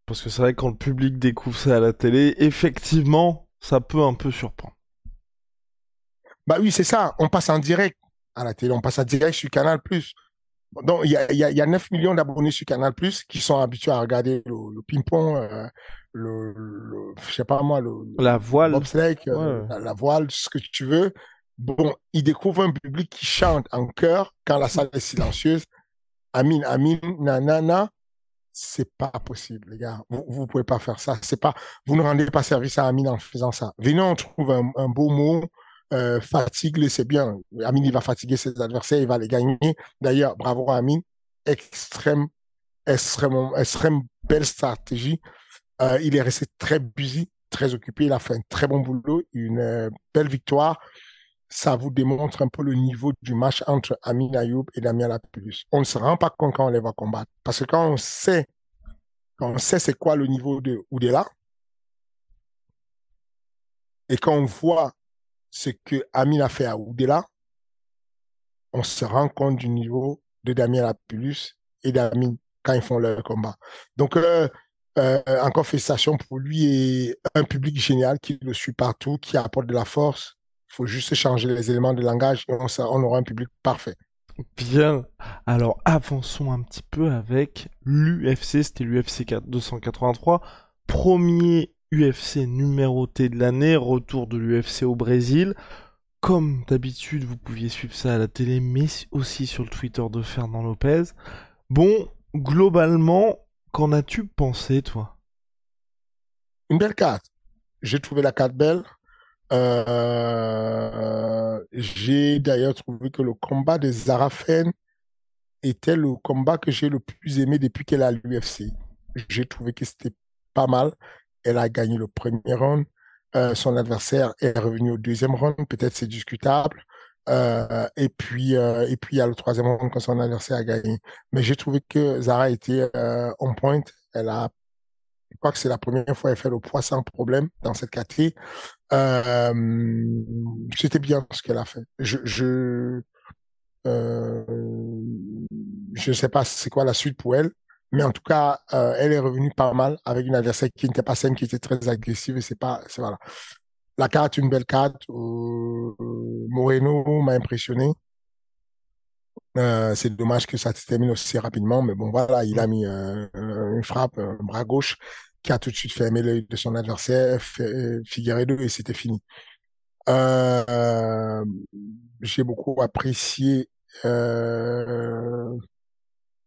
Parce que c'est vrai que quand le public découvre ça à la télé, effectivement, ça peut un peu surprendre. Bah oui, c'est ça. On passe en direct à la télé, on passe en direct sur Canal+. Donc, il y a, y, a, y a 9 millions d'abonnés sur Canal+, qui sont habitués à regarder le, ping-pong, euh, le, le, je sais pas moi, le, la voile, euh, la, voile, ce que tu veux. Bon, ils découvrent un public qui chante en chœur quand la salle est silencieuse. Amin, Amin, nanana. C'est pas possible, les gars. Vous, vous pouvez pas faire ça. C'est pas, vous ne rendez pas service à Amin en faisant ça. Venez, on trouve un, un beau mot, euh, fatigue c'est bien. Amine, il va fatiguer ses adversaires, il va les gagner. D'ailleurs, bravo à Amine. Extrême, extrêmement, extrême belle stratégie. Euh, il est resté très busy, très occupé. Il a fait un très bon boulot, une euh, belle victoire. Ça vous démontre un peu le niveau du match entre Amine Ayoub et Damien Lapulus. On ne se rend pas compte quand on les va combattre. Parce que quand on sait, quand on sait c'est quoi le niveau de Oudela, et quand on voit ce que Amine a fait à Oudela, on se rend compte du niveau de Damien Lapulus et d'Amine quand ils font leur combat. Donc, euh, euh, encore félicitations pour lui et un public génial qui le suit partout, qui apporte de la force. Il faut juste changer les éléments de langage et on, on aura un public parfait. Bien. Alors avançons un petit peu avec l'UFC. C'était l'UFC 283. Premier UFC numéroté de l'année, retour de l'UFC au Brésil. Comme d'habitude, vous pouviez suivre ça à la télé, mais aussi sur le Twitter de Fernand Lopez. Bon, globalement, qu'en as-tu pensé, toi? Une belle carte. J'ai trouvé la carte belle. Euh, j'ai d'ailleurs trouvé que le combat des Arafènes était le combat que j'ai le plus aimé depuis qu'elle a l'UFC. J'ai trouvé que c'était pas mal elle a gagné le premier round. Euh, son adversaire est revenu au deuxième round. Peut-être c'est discutable. Euh, et puis, euh, et puis il y a le troisième round quand son adversaire a gagné. Mais j'ai trouvé que Zara était on point. Elle a, je crois que c'est la première fois qu'elle fait le poids sans problème dans cette catégorie. C'était bien ce qu'elle a fait. Je, je, je sais pas c'est quoi la suite pour elle. Mais en tout cas, euh, elle est revenue pas mal avec une adversaire qui n'était pas saine, qui était très agressive. C'est pas, c'est voilà. La carte, une belle carte. Euh, Moreno m'a impressionné. Euh, c'est dommage que ça se termine aussi rapidement, mais bon, voilà, il a mis une frappe, un bras gauche, qui a tout de suite fermé l'œil de son adversaire, Figueredo, et c'était fini. J'ai beaucoup apprécié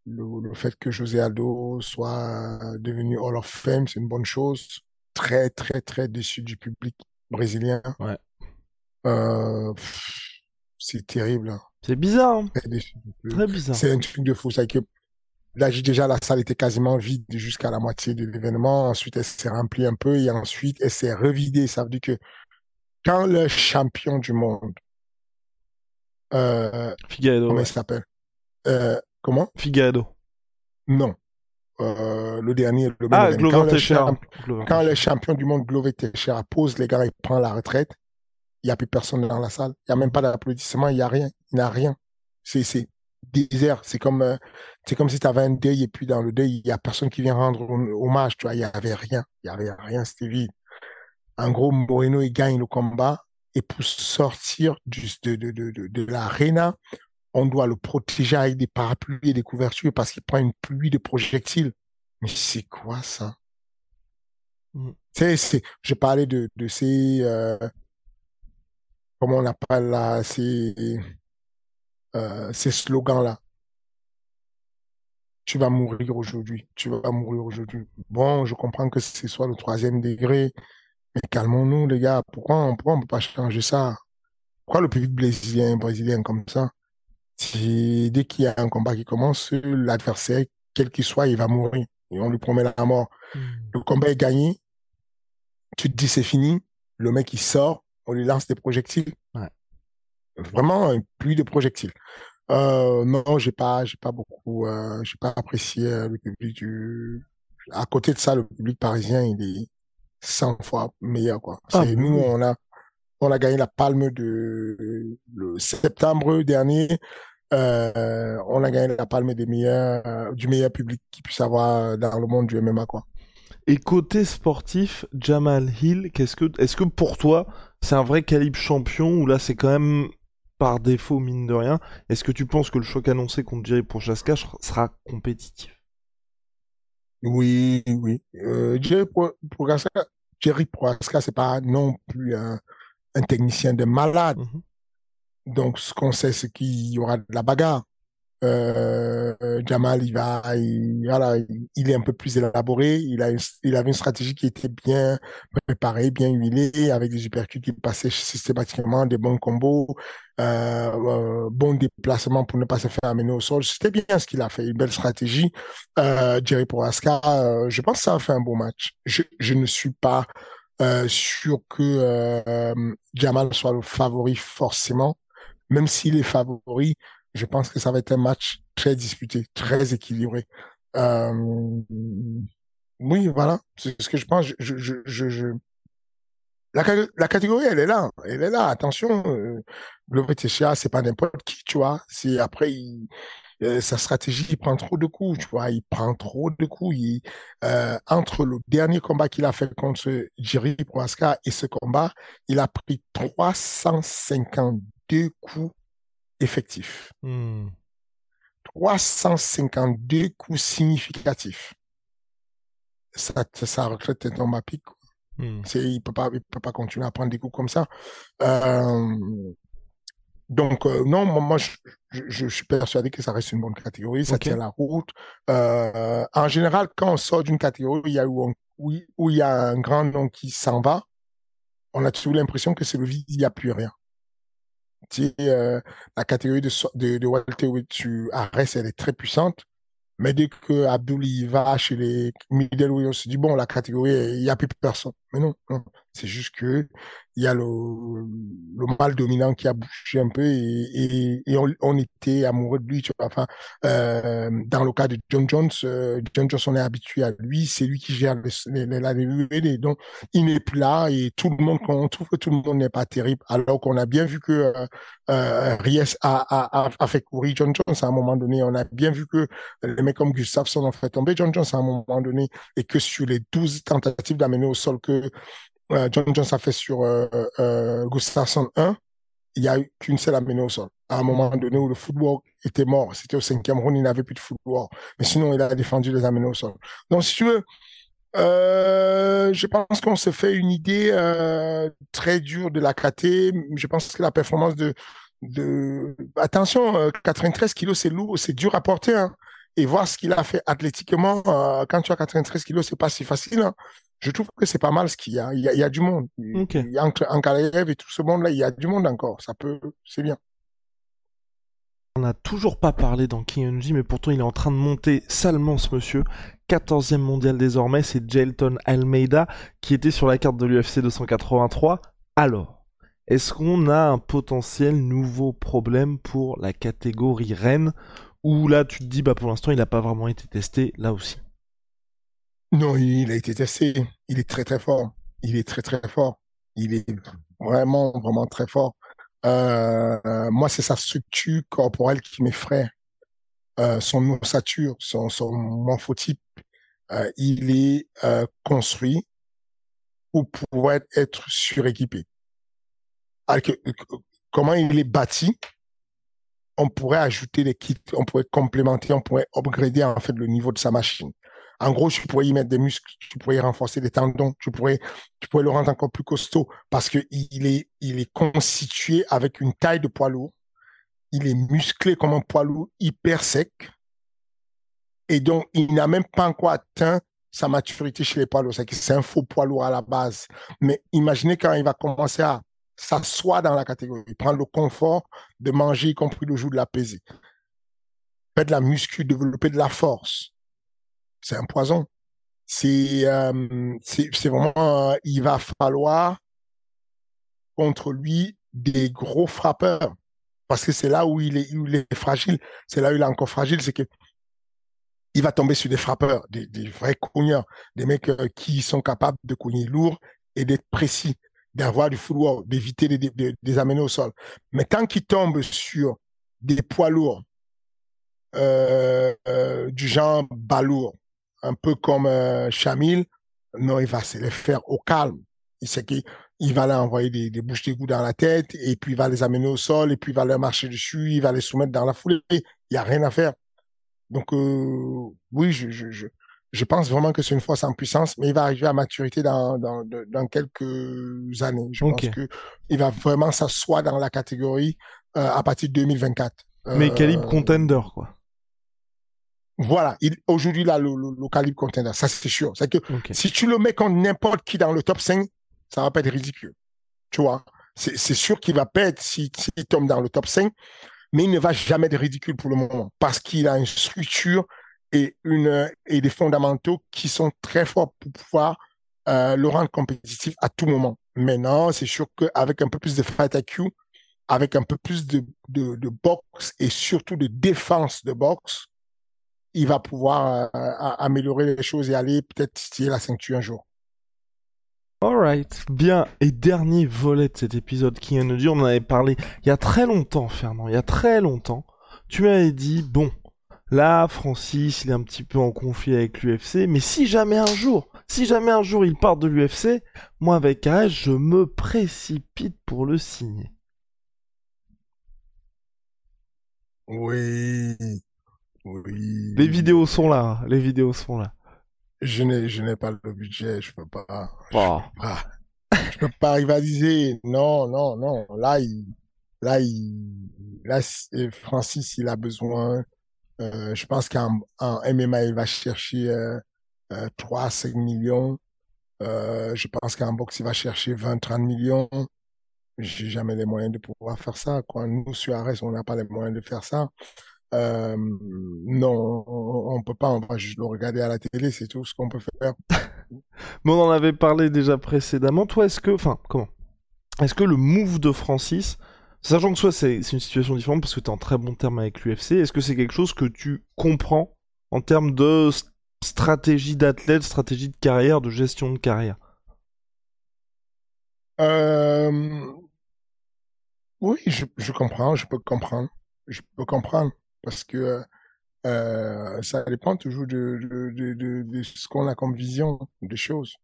le, le, fait que José Aldo soit devenu Hall of Fame, c'est une bonne chose. Très, très, très déçu du public brésilien. Ouais. Euh, c'est terrible. Hein. C'est bizarre. Hein. Très, bizarre. C'est un truc de fou. Ça que là, déjà, la salle était quasiment vide jusqu'à la moitié de l'événement. Ensuite, elle s'est remplie un peu et ensuite, elle s'est revidée. Ça veut dire que quand le champion du monde, euh, Figueredo, comment il s'appelle euh, Comment? Figueredo. Non. Euh, le dernier, le ah, quand, le champ... quand le champion du monde Glover Teixeira pose les gars, il prend la retraite, il n'y a plus personne dans la salle. Il n'y a même pas d'applaudissement, il n'y a rien. Il n'y a rien. C'est désert. C'est comme, euh, c'est comme si tu avais un deuil et puis dans le deuil, il n'y a personne qui vient rendre hommage. Tu vois, il n'y avait rien. Il n'y avait rien, c'était vide. En gros, Moreno, il gagne le combat. Et pour sortir du, de, de, de, de l'arena, on doit le protéger avec des parapluies et des couvertures parce qu'il prend une pluie de projectiles. Mais c'est quoi ça? Mmh. c'est, Je parlais de, de ces... Euh, comment on appelle là Ces, euh, ces slogans-là. Tu vas mourir aujourd'hui. Tu vas mourir aujourd'hui. Bon, je comprends que ce soit le troisième degré, mais calmons-nous, les gars. Pourquoi, on ne peut pas changer ça? Pourquoi le public brésilien, brésilien comme ça? Dès qu'il y a un combat qui commence, l'adversaire, quel qu'il soit, il va mourir. Et on lui promet la mort. Hmm. Le combat est gagné. Tu te dis c'est fini. Le mec, il sort. On lui lance des projectiles. Vraiment, plus de projectiles. Euh, non, j'ai pas, j'ai pas beaucoup, euh, j'ai pas apprécié euh, le public du. À côté de ça, le public parisien, il est 100 fois meilleur, quoi. Ah, nous, on a, on a gagné la palme de le septembre dernier. Euh, on a gagné la palme des meilleurs, euh, du meilleur public qui puisse avoir dans le monde du MMA, quoi. Et côté sportif, Jamal Hill, qu'est-ce que, est-ce que pour toi, c'est un vrai calibre champion ou là c'est quand même par défaut mine de rien Est-ce que tu penses que le choc annoncé contre Jerry Prochaska sera compétitif? Oui, oui. Euh, Jerry Prochaska, Jerry Prochaska, c'est pas non plus un, un technicien de malade. Mhm. Donc, ce qu'on sait, c'est qu'il y aura de la bagarre. Euh, Jamal, il va, il, voilà, il est un peu plus élaboré. Il a, il avait une stratégie qui était bien préparée, bien huilée, avec des uppercuts qui passaient systématiquement, des bons combos, euh, euh, bons déplacements pour ne pas se faire amener au sol. C'était bien ce qu'il a fait, une belle stratégie. Euh, Jerry Proaska, je pense que ça a fait un beau match. Je, je ne suis pas euh, sûr que euh, Jamal soit le favori forcément, même s'il est favori je pense que ça va être un match très disputé, très équilibré. Euh, oui, voilà, c'est ce que je pense. Je, je, je, je... La, la, catégorie, elle est là, elle est là. Attention, euh, Glover Teixeira, c'est pas n'importe qui, tu vois. C'est après, il, euh, sa stratégie, il prend trop de coups, tu vois. Il prend trop de coups. Il, euh, entre le dernier combat qu'il a fait contre Jerry Proaska et ce combat, il a pris 352 coups effectif. 352 hmm. coups significatifs. Ça, ça recrute un homme à pic. Hmm. Il peut pas, il peut pas continuer à prendre des coups comme ça. Euh, donc, euh, non, moi, je, je, suis persuadé que ça reste une bonne catégorie, ça tient la route. Euh, en général, quand on sort d'une catégorie il y a où, où, il y a un grand nom qui s'en va, on a toujours l'impression que c'est le vide, il n'y a plus rien euh, la catégorie de, de, de welterweight tu arrêtes, elle est très puissante. Mais dès que va chez les middleweight, on se dit, bon, la catégorie, il n'y a plus personne. Mais non, non. C'est juste que il y a le, le mal dominant qui a bougé un peu et, on, était amoureux de lui. Enfin, euh, dans le cas de John Jones, euh, John Jones, on est habitué à lui. C'est lui qui gère la WWE. Donc, il n'est plus là et tout le monde, on trouve que tout le monde n'est pas terrible. Alors qu'on a bien vu que euh Ries a, a, a, fait courir John Jones à un moment donné. On a bien vu que les mecs comme Gustafsson ont fait tomber John Jones à un moment donné et que sur les 12 tentatives d'amener au sol que John Jones a fait sur euh, euh, Gustafsson 1, il n'y a eu qu'une seule amenée au sol. à un moment donné où le footwork était mort. C'était au cinquième round, il n'avait plus de footwork. Mais sinon, il a défendu les amener au sol. Donc, si tu veux, euh, je pense qu'on se fait une idée très dure de la KT. Je pense que la performance de... Attention, 93 euh, kilos, c'est lourd, c'est dur à porter. Hein. Et voir ce qu'il a fait athlétiquement, quand tu as 93 kilos, c'est pas si facile. Hein. Je trouve que c'est pas mal ce qu'il y a. Il y a, il y a du monde. Okay. Il y a entre et tout ce monde-là, il y a du monde encore. Ça peut, c'est bien. On n'a toujours pas parlé dans King mais pourtant il est en train de monter salement ce monsieur. 14e mondial désormais, c'est Jelton Almeida qui était sur la carte de l'UFC 283. Alors, est-ce qu'on a un potentiel nouveau problème pour la catégorie reine? Ou là tu te dis bah pour l'instant il n'a pas vraiment été testé là aussi Non, il a été testé. Il est très très fort. Il est très très fort. Il est vraiment vraiment très fort. Euh, moi, c'est sa structure corporelle qui m'effraie. Euh, son ossature, son, son morphotype, euh, il est construit pour pouvoir être suréquipé. Comment il est bâti, on pourrait ajouter des kits, on pourrait complémenter, on pourrait upgrader en fait le niveau de sa machine. En gros, tu pourrais y mettre des muscles, tu pourrais y renforcer des tendons, tu pourrais, le rendre encore plus costaud parce que il est, il est constitué avec une taille de poids lourd. Il est musclé comme un poids lourd, hyper sec. Et donc, il n'a même pas encore atteint sa maturité chez les poids lourds. C'est un faux poids lourd à la base. Mais imaginez quand il va commencer à s'asseoir dans la catégorie, prendre le confort de manger, y compris le jour de la pesée. Faire de la muscu, développer de la force c'est un poison. C'est euh, c'est vraiment, euh, il va falloir contre lui des gros frappeurs. Parce que c'est là où il est, où il est fragile. C'est là où il est encore fragile, c'est que il va tomber sur des frappeurs, des, vrais cogneurs, des mecs euh, qui sont capables de cogner lourd et d'être précis, d'avoir du footwork, d'éviter de, les amener au sol. Mais tant qu'il tombe sur des poids lourds, du genre balourd, un peu comme euh, Chamil, non, il va se les faire au calme. Il sait qu'il va leur envoyer des, des bouches d'égout dans la tête et puis il va les amener au sol et puis il va leur marcher dessus, il va les soumettre dans la foulée. Il n'y a rien à faire. Donc, euh, oui, je, je, je, je, pense vraiment que c'est une force en puissance, mais il va arriver à maturité dans, dans, dans quelques années. Je pense que il va vraiment s'asseoir dans la catégorie euh, à partir de 2024. Mais calibre euh, contender, quoi. Voilà, aujourd'hui, là, le, le, le, calibre contender, ça c'est sûr. C'est que si tu le mets contre n'importe qui dans le top 5, ça va pas être ridicule. Tu vois, c'est sûr qu'il va perdre s'il si, si tombe dans le top 5, mais il ne va jamais être ridicule pour le moment parce qu'il a une structure et, une, et des fondamentaux qui sont très forts pour pouvoir euh, le rendre compétitif à tout moment. Maintenant, c'est sûr qu'avec un peu plus de fight IQ, avec un peu plus de, de, de boxe et surtout de défense de boxe, il va pouvoir euh, améliorer les choses et aller peut-être titiller la ceinture un jour. Alright, bien. Et dernier volet de cet épisode qui en on en avait parlé il y a très longtemps, Fernand, il y a très longtemps. Tu m'avais dit, bon, là, Francis, il est un petit peu en conflit avec l'UFC, mais si jamais un jour, si jamais un jour il part de l'UFC, moi avec AS, je me précipite pour le signer. Oui, les vidéos sont là, les vidéos sont là. Je n'ai, je n'ai pas le budget, je peux pas. Oh. Je, peux pas je peux pas rivaliser. Non, non, non. Là, il, là, il, là, Francis, il a besoin. Euh, je pense qu'en en MMA, il va chercher euh, euh, 3 5 millions. Euh, je pense qu'en boxe, il va chercher 20, 30 millions. J'ai jamais les moyens de pouvoir faire ça. Quoi. Nous, sur Ares, on n'a pas les moyens de faire ça. Euh, non, on, peut pas, on va juste le regarder à la télé, c'est tout ce qu'on peut faire. Mais on en avait parlé déjà précédemment. Toi, est-ce que, enfin, comment? Est-ce que le move de Francis, sachant que soit c'est une situation différente parce que tu es en très bon terme avec l'UFC, est-ce que c'est quelque chose que tu comprends en termes de stratégie d'athlète, stratégie de carrière, de gestion de carrière? Euh... Oui, je, je comprends, je peux comprendre. Je peux comprendre parce que euh, ça dépend toujours de, ce qu'on a comme vision des choses.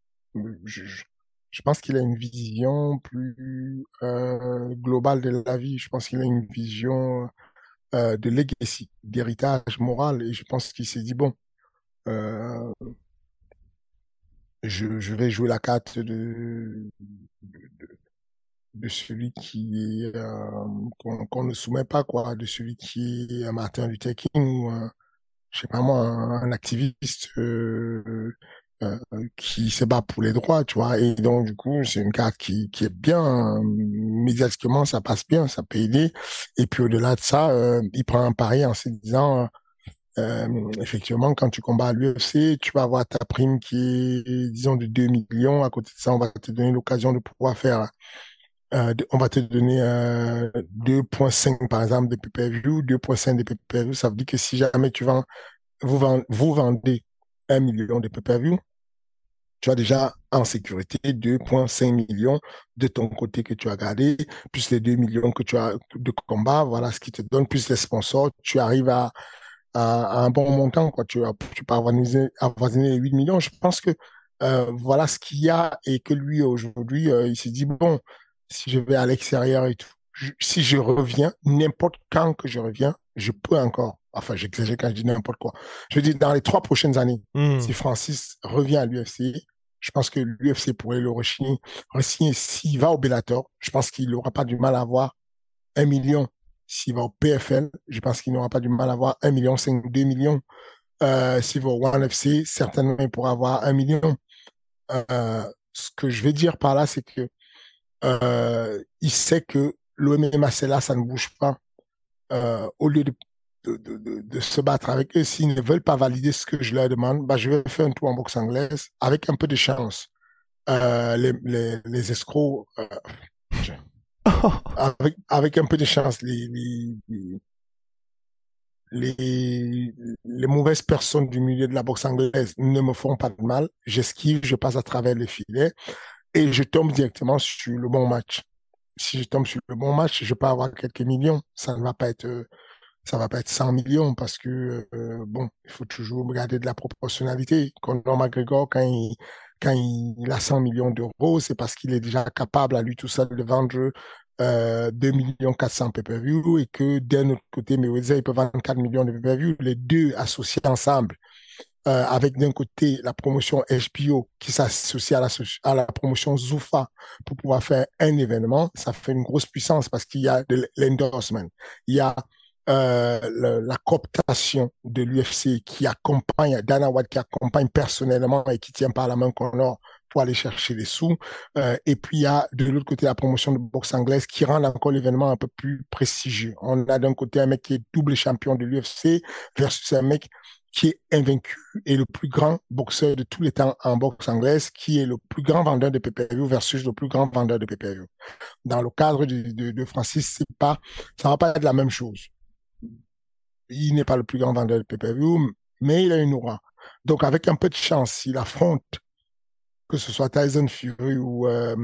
Je, pense qu'il a une vision plus euh, globale de la vie. Je pense qu'il a une vision euh, de legacy, d'héritage moral. Et je pense qu'il s'est dit, bon, euh, je, vais jouer la carte de, de, celui qui euh, qu'on ne soumet pas, quoi, de celui qui est un Martin Luther King ou un, je sais pas moi, un, activiste euh, euh, qui se bat pour les droits, tu vois. Et donc, du coup, c'est une carte qui, qui est bien, médiatiquement, ça passe bien, ça peut aider. Et puis, au-delà de ça, il prend un pari en se disant, effectivement, quand tu combats à l'UFC, tu vas avoir ta prime qui est, disons, de 2 millions. À côté de ça, on va te donner l'occasion de pouvoir faire euh, on va te donner euh, 2.5 par exemple de PPV, 2.5 de PPV, ça veut dire que si jamais tu vends, vous, vendez 1 million de PPV, tu as déjà en sécurité 2,5 millions de ton côté que tu as gardé, plus les 2 millions que tu as de combat, voilà ce qui te donne, plus les sponsors, tu arrives à, un bon montant, quoi. Tu, peux avoisiner, les 8 millions. Je pense que euh, voilà ce qu'il y a et que lui, aujourd'hui, euh, il s'est dit, bon, si je vais à l'extérieur et tout, si je reviens, n'importe quand que je reviens, je peux encore. Enfin, j'exagère quand je dis n'importe quoi. Je dis dans les trois prochaines années, hmm. si Francis revient à l'UFC, je pense que l'UFC pourrait le re-signer. S'il va au Bellator, je pense qu'il n'aura pas du mal à avoir un million. S'il va au PFL, je pense qu'il n'aura pas du mal à avoir un million, cinq, deux millions. Euh, s'il va au One FC, certainement il pourra avoir un million. Euh, ce que je vais dire par là, c'est que euh, il sait que l'OMMA, c'est là, ça ne bouge pas. Euh, au lieu de, de, de, de, se battre avec eux, s'ils ne veulent pas valider ce que je leur demande, bah, je vais faire un tour en boxe anglaise avec un peu de chance. Euh, les, les, les, escrocs, avec, avec un peu de chance, les, les, les, les mauvaises personnes du milieu de la boxe anglaise ne me font pas de mal. J'esquive, je passe à travers les filets et je tombe directement sur le bon match. Si je tombe sur le bon match, je peux avoir quelques millions. Ça ne va pas être, ça va pas être 100 millions parce que, euh, bon, il faut toujours regarder de la proportionnalité. Conor McGregor, quand il, quand il a 100 millions d'euros, c'est parce qu'il est déjà capable à lui tout seul de vendre euh, 2 millions 400 pay-per-view et que d'un autre côté, Mayweather, il peut vendre 4 millions de pay-per-view. Les deux associés ensemble, euh, avec d'un côté la promotion HBO qui s'associe à la, promotion Zoufa pour pouvoir faire un événement, ça fait une grosse puissance parce qu'il y a l'endorsement, il y a euh, la cooptation de l'UFC qui accompagne, Dana White qui accompagne personnellement et qui tient par la main Connor pour aller chercher les sous. Euh, et puis il y a de l'autre côté la promotion de boxe anglaise qui rend encore l'événement un peu plus prestigieux. On a d'un côté un mec qui est double champion de l'UFC versus un mec qui est invaincu et le plus grand boxeur de tous les temps en boxe anglaise, qui est le plus grand vendeur de PPV versus le plus grand vendeur de PPV. Dans le cadre de, de, de Francis, c'est pas, ça va pas être la même chose. Il n'est pas le plus grand vendeur de PPV, mais il a une aura. Donc, avec un peu de chance, s'il affronte, que ce soit Tyson Fury ou, euh,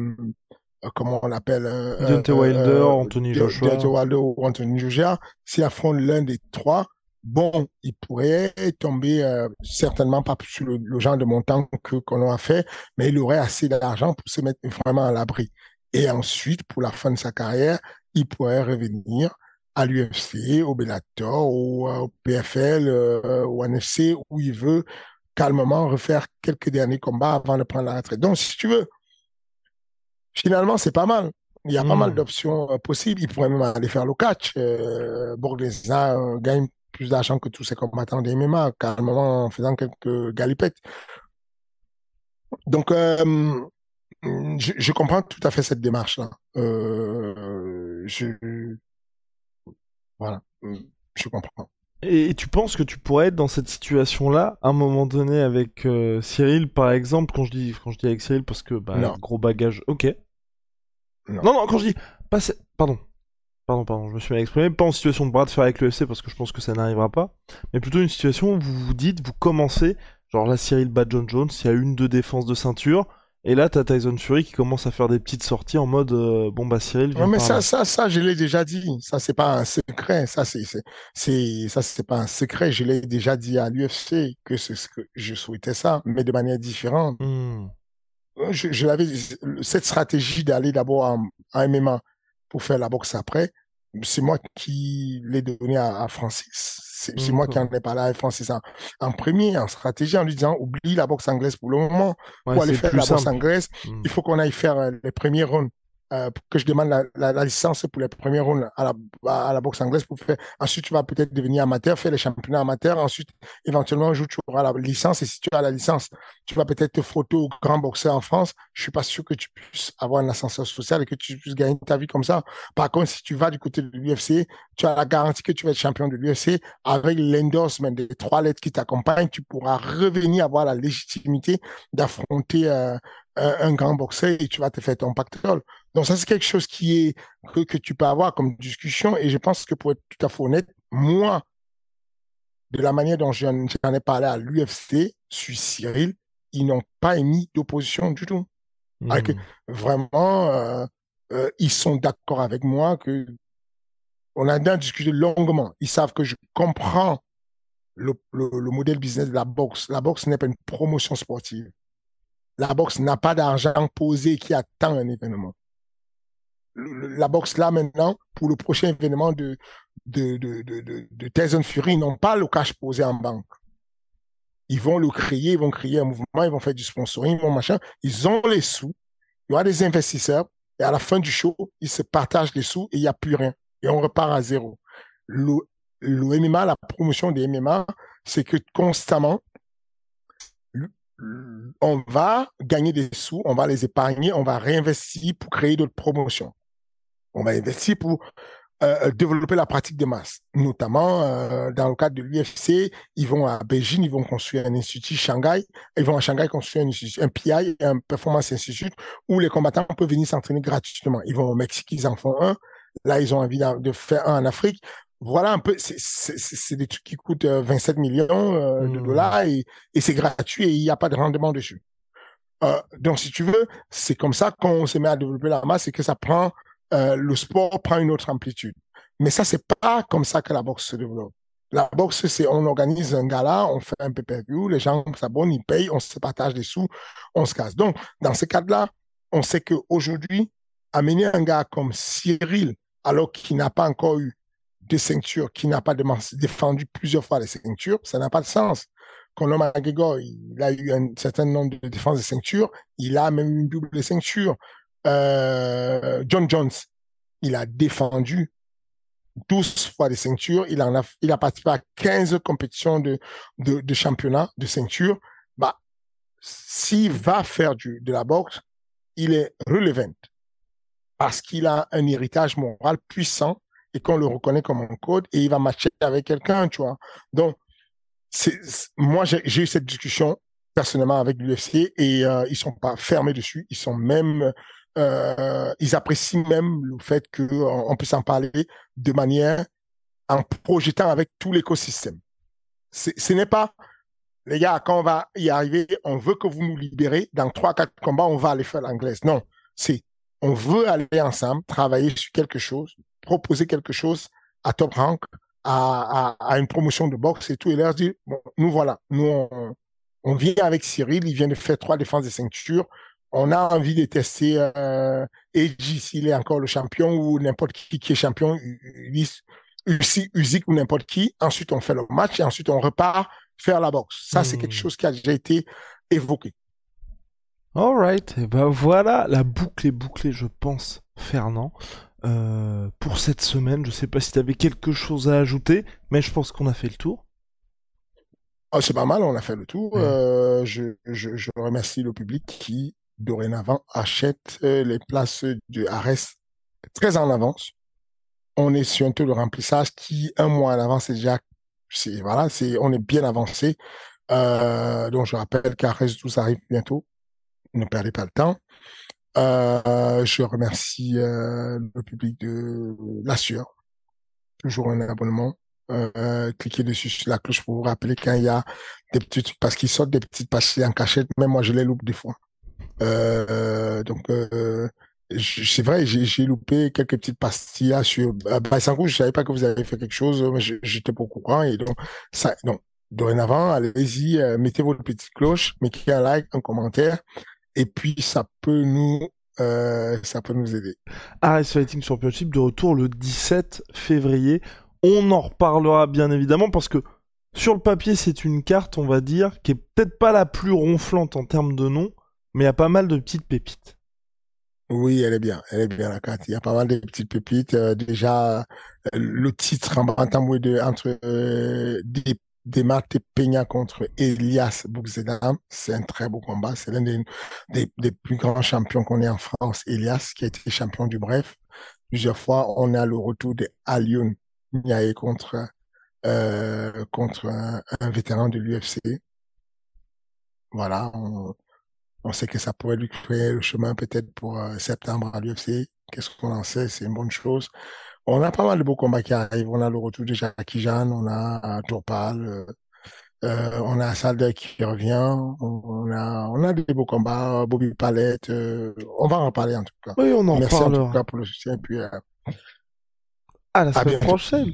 euh comment on l'appelle, euh, Deontay Wilder, euh, Anthony Joshua. Deontay Wilder ou Anthony Joshua, s'il affronte l'un des trois, bon, il pourrait tomber euh, certainement pas sur le, genre de montant que qu'on a fait, mais il aurait assez d'argent pour se mettre vraiment à l'abri. Et ensuite, pour la fin de sa carrière, il pourrait revenir à l'UFC, au Bellator, au, euh, au PFL, euh, au NFC, où il veut calmement refaire quelques derniers combats avant de prendre la retraite. Donc, si tu veux, finalement, c'est pas mal. Il y a pas mal hmm. d'options possibles. Il pourrait même aller faire le catch. Euh, gagne plus d'argent que tous ces combattants des MMA, calmement en faisant quelques galipettes. Donc, euh, je, comprends tout à fait cette démarche-là. Euh, je, voilà, je comprends. Et, tu penses que tu pourrais être dans cette situation-là à un moment donné avec euh, Cyril, par exemple, quand je dis quand je dis avec Cyril parce que bah, gros bagage, ok. Non. non, quand je dis pas, pardon, Pardon, pardon, je me suis mal exprimé. Pas en situation de bras de fer avec le FC parce que je pense que ça n'arrivera pas. Mais plutôt une situation où vous vous dites, vous commencez, genre là Cyril bat John Jones, il y a une, deux défenses de ceinture. Et là, t'as Tyson Fury qui commence à faire des petites sorties en mode euh, bon bah Cyril. Viens mais ça, ça, ça, je l'ai déjà dit. Ça, c'est pas un secret. Ça, c'est, c'est, ça, c'est pas un secret. Je l'ai déjà dit à l'UFC que c'est ce que je souhaitais ça, mais de manière différente. Hmm. je, je l'avais cette stratégie d'aller d'abord en, en, MMA pour faire la boxe après, c'est moi qui l'ai donné à, à Francis. C'est moi qui en ai parlé à Francis en, en, premier, en stratégie, en lui disant oublie la boxe anglaise pour le moment. Ouais, pour aller faire la boxe anglaise, mmh. il faut qu'on aille faire euh, les premiers rounds euh, que je demande la, licence pour les premiers rounds à la, à la boxe anglaise pour faire. Ensuite, tu vas peut-être devenir amateur, faire les championnats amateurs. Ensuite, éventuellement, un jour, tu auras la licence. Et si tu as la licence, tu vas peut-être te frotter au grand boxeur en France. Je suis pas sûr que tu puisses avoir un ascenseur social et que tu puisses gagner ta vie comme ça. Par contre, si tu vas du côté de l'UFC, tu as la garantie que tu vas être champion de l'UFC avec l'endorsement des trois lettres qui t'accompagnent. Tu pourras revenir avoir la légitimité d'affronter euh, un, un, grand boxeur et tu vas te faire ton pactole. Donc ça, c'est quelque chose qui est que, que, tu peux avoir comme discussion. Et je pense que pour être tout à fait honnête, moi, de la manière dont j'en ai parlé à l'UFC sur Cyril, ils n'ont pas émis d'opposition du tout. Mmh. Avec, vraiment, euh, euh, ils sont d'accord avec moi que on a discuté longuement. Ils savent que je comprends le, le, le modèle business de la boxe. La boxe n'est pas une promotion sportive. La boxe n'a pas d'argent posé qui attend un événement la boxe là maintenant, pour le prochain événement de, de, de, de, de Tyson Fury, ils n'ont pas le cash posé en banque. Ils vont le créer, ils vont créer un mouvement, ils vont faire du sponsoring, ils vont machin. Ils ont les sous, il y aura des investisseurs, et à la fin du show, ils se partagent les sous et il n'y a plus rien. Et on repart à zéro. Le, le MMA, la promotion des MMA, c'est que constamment, on va gagner des sous, on va les épargner, on va réinvestir pour créer d'autres promotions. On va investir pour euh, euh, développer la pratique de masse, notamment euh, dans le cadre de l'UFC. Ils vont à Beijing, ils vont construire un institut Shanghai. Ils vont à Shanghai construire un, un PI, un Performance Institute, où les combattants peuvent venir s'entraîner gratuitement. Ils vont au Mexique, ils en font un. Là, ils ont envie de faire un en Afrique. Voilà un peu, c'est des trucs qui coûtent 27 millions de mmh. dollars et, et c'est gratuit et il n'y a pas de rendement dessus. Euh, donc, si tu veux, c'est comme ça qu'on se met à développer la masse et que ça prend euh, le sport prend une autre amplitude. Mais ça, c'est pas comme ça que la boxe se développe. La boxe, c'est on organise un gala, on fait un pay-per-view, les gens s'abonnent, ils payent, on se partage des sous, on se casse. Donc, dans ce cadre-là, on sait qu'aujourd'hui, amener un gars comme Cyril, alors qu'il n'a pas encore eu de ceinture, qui n'a pas défendu plusieurs fois les ceintures, ça n'a pas de sens. Conor McGregor, il a eu un certain nombre de défenses de ceintures, il a même une double ceinture euh, John Jones, il a défendu 12 fois des ceintures. Il, en a, il a participé à 15 compétitions de, de, de championnat de ceinture. Bah, s'il va faire du, de la boxe, il est relevant parce qu'il a un héritage moral puissant et qu'on le reconnaît comme un code et il va matcher avec quelqu'un, tu vois. Donc, moi, j'ai eu cette discussion personnellement avec l'UFC et euh, ils sont pas fermés dessus. Ils sont même euh, ils apprécient même le fait qu'on puisse en parler de manière en projetant avec tout l'écosystème. Ce n'est pas, les gars, quand on va y arriver, on veut que vous nous libérez. Dans trois, quatre combats, on va aller faire l'anglaise. Non, c'est, on veut aller ensemble, travailler sur quelque chose, proposer quelque chose à top rank, à, à, à une promotion de boxe et tout, et leur dire, bon, nous voilà, nous on, on vient avec Cyril, il vient de faire trois défenses de ceinture, on a envie de tester euh, Edgy s'il est encore le champion ou n'importe qui qui est champion, Usyk ou n'importe qui. Ensuite, on fait le match et ensuite on repart faire la boxe. Ça, c'est quelque hmm. chose qui a déjà été évoqué. Alright, et ben voilà, la boucle est bouclée, je pense, Fernand. Euh, pour cette semaine, je sais pas si tu avais quelque chose à ajouter, mais je pense qu'on a fait le tour. Oh, c'est pas mal, on a fait le tour. Euh, je, je, je remercie le public qui dorénavant, achète euh, les places de Arès très en avance. On est sur un taux de remplissage qui, un mois en avance, c'est déjà, c'est, voilà, c'est, on est bien avancé. Euh, donc, je rappelle qu'Arès 12 arrive bientôt. Ne perdez pas le temps. Euh, je remercie euh, le public de la Sueur. Toujours un abonnement. Euh, cliquez dessus sur la cloche pour vous rappeler quand il y a des petites, parce qu'ils sortent des petites pastilles en cachette. Même moi, je les loupe des fois. Euh, donc, euh, c'est vrai, j'ai loupé quelques petites pastilles sur bah, Baïsankou. Je savais pas que vous avez fait quelque chose, mais j'étais pas au courant. Et donc, ça, donc, dorénavant, allez-y, euh, mettez votre petite cloche, mettez un like, un commentaire. Et puis, ça peut nous, euh, ça peut nous aider. Ice Fighting Championship de retour le 17 février. On en reparlera bien évidemment parce que sur le papier, c'est une carte, on va dire, qui est peut-être pas la plus ronflante en termes de nom, mais il y a pas mal de petites pépites. Oui, elle est bien, elle est bien la carte. Il y a pas mal de petites pépites. Euh, déjà, le titre en de entre euh, Demate Peña contre Elias Boukzedam, c'est un très beau combat. C'est l'un des, plus grands champions qu'on ait en France, Elias, qui a été champion du bref. Plusieurs fois, on a le retour de Alioun Niaye contre, euh, contre un, vétéran de l'UFC. Voilà, on, on, sait que ça pourrait lui créer le chemin peut-être pour euh, septembre à l'UFC. Qu'est-ce qu'on en sait? C'est une bonne chose. On a pas mal de beaux combats qui arrivent. On a le retour de Jackie Jeanne, on a euh, Tourpal, euh, euh, on a Saldek qui revient, on, a, on a des beaux combats, Bobby Palette. on va en parler en tout cas. Oui, on en Merci en tout cas pour le soutien. Puis, à la semaine prochaine.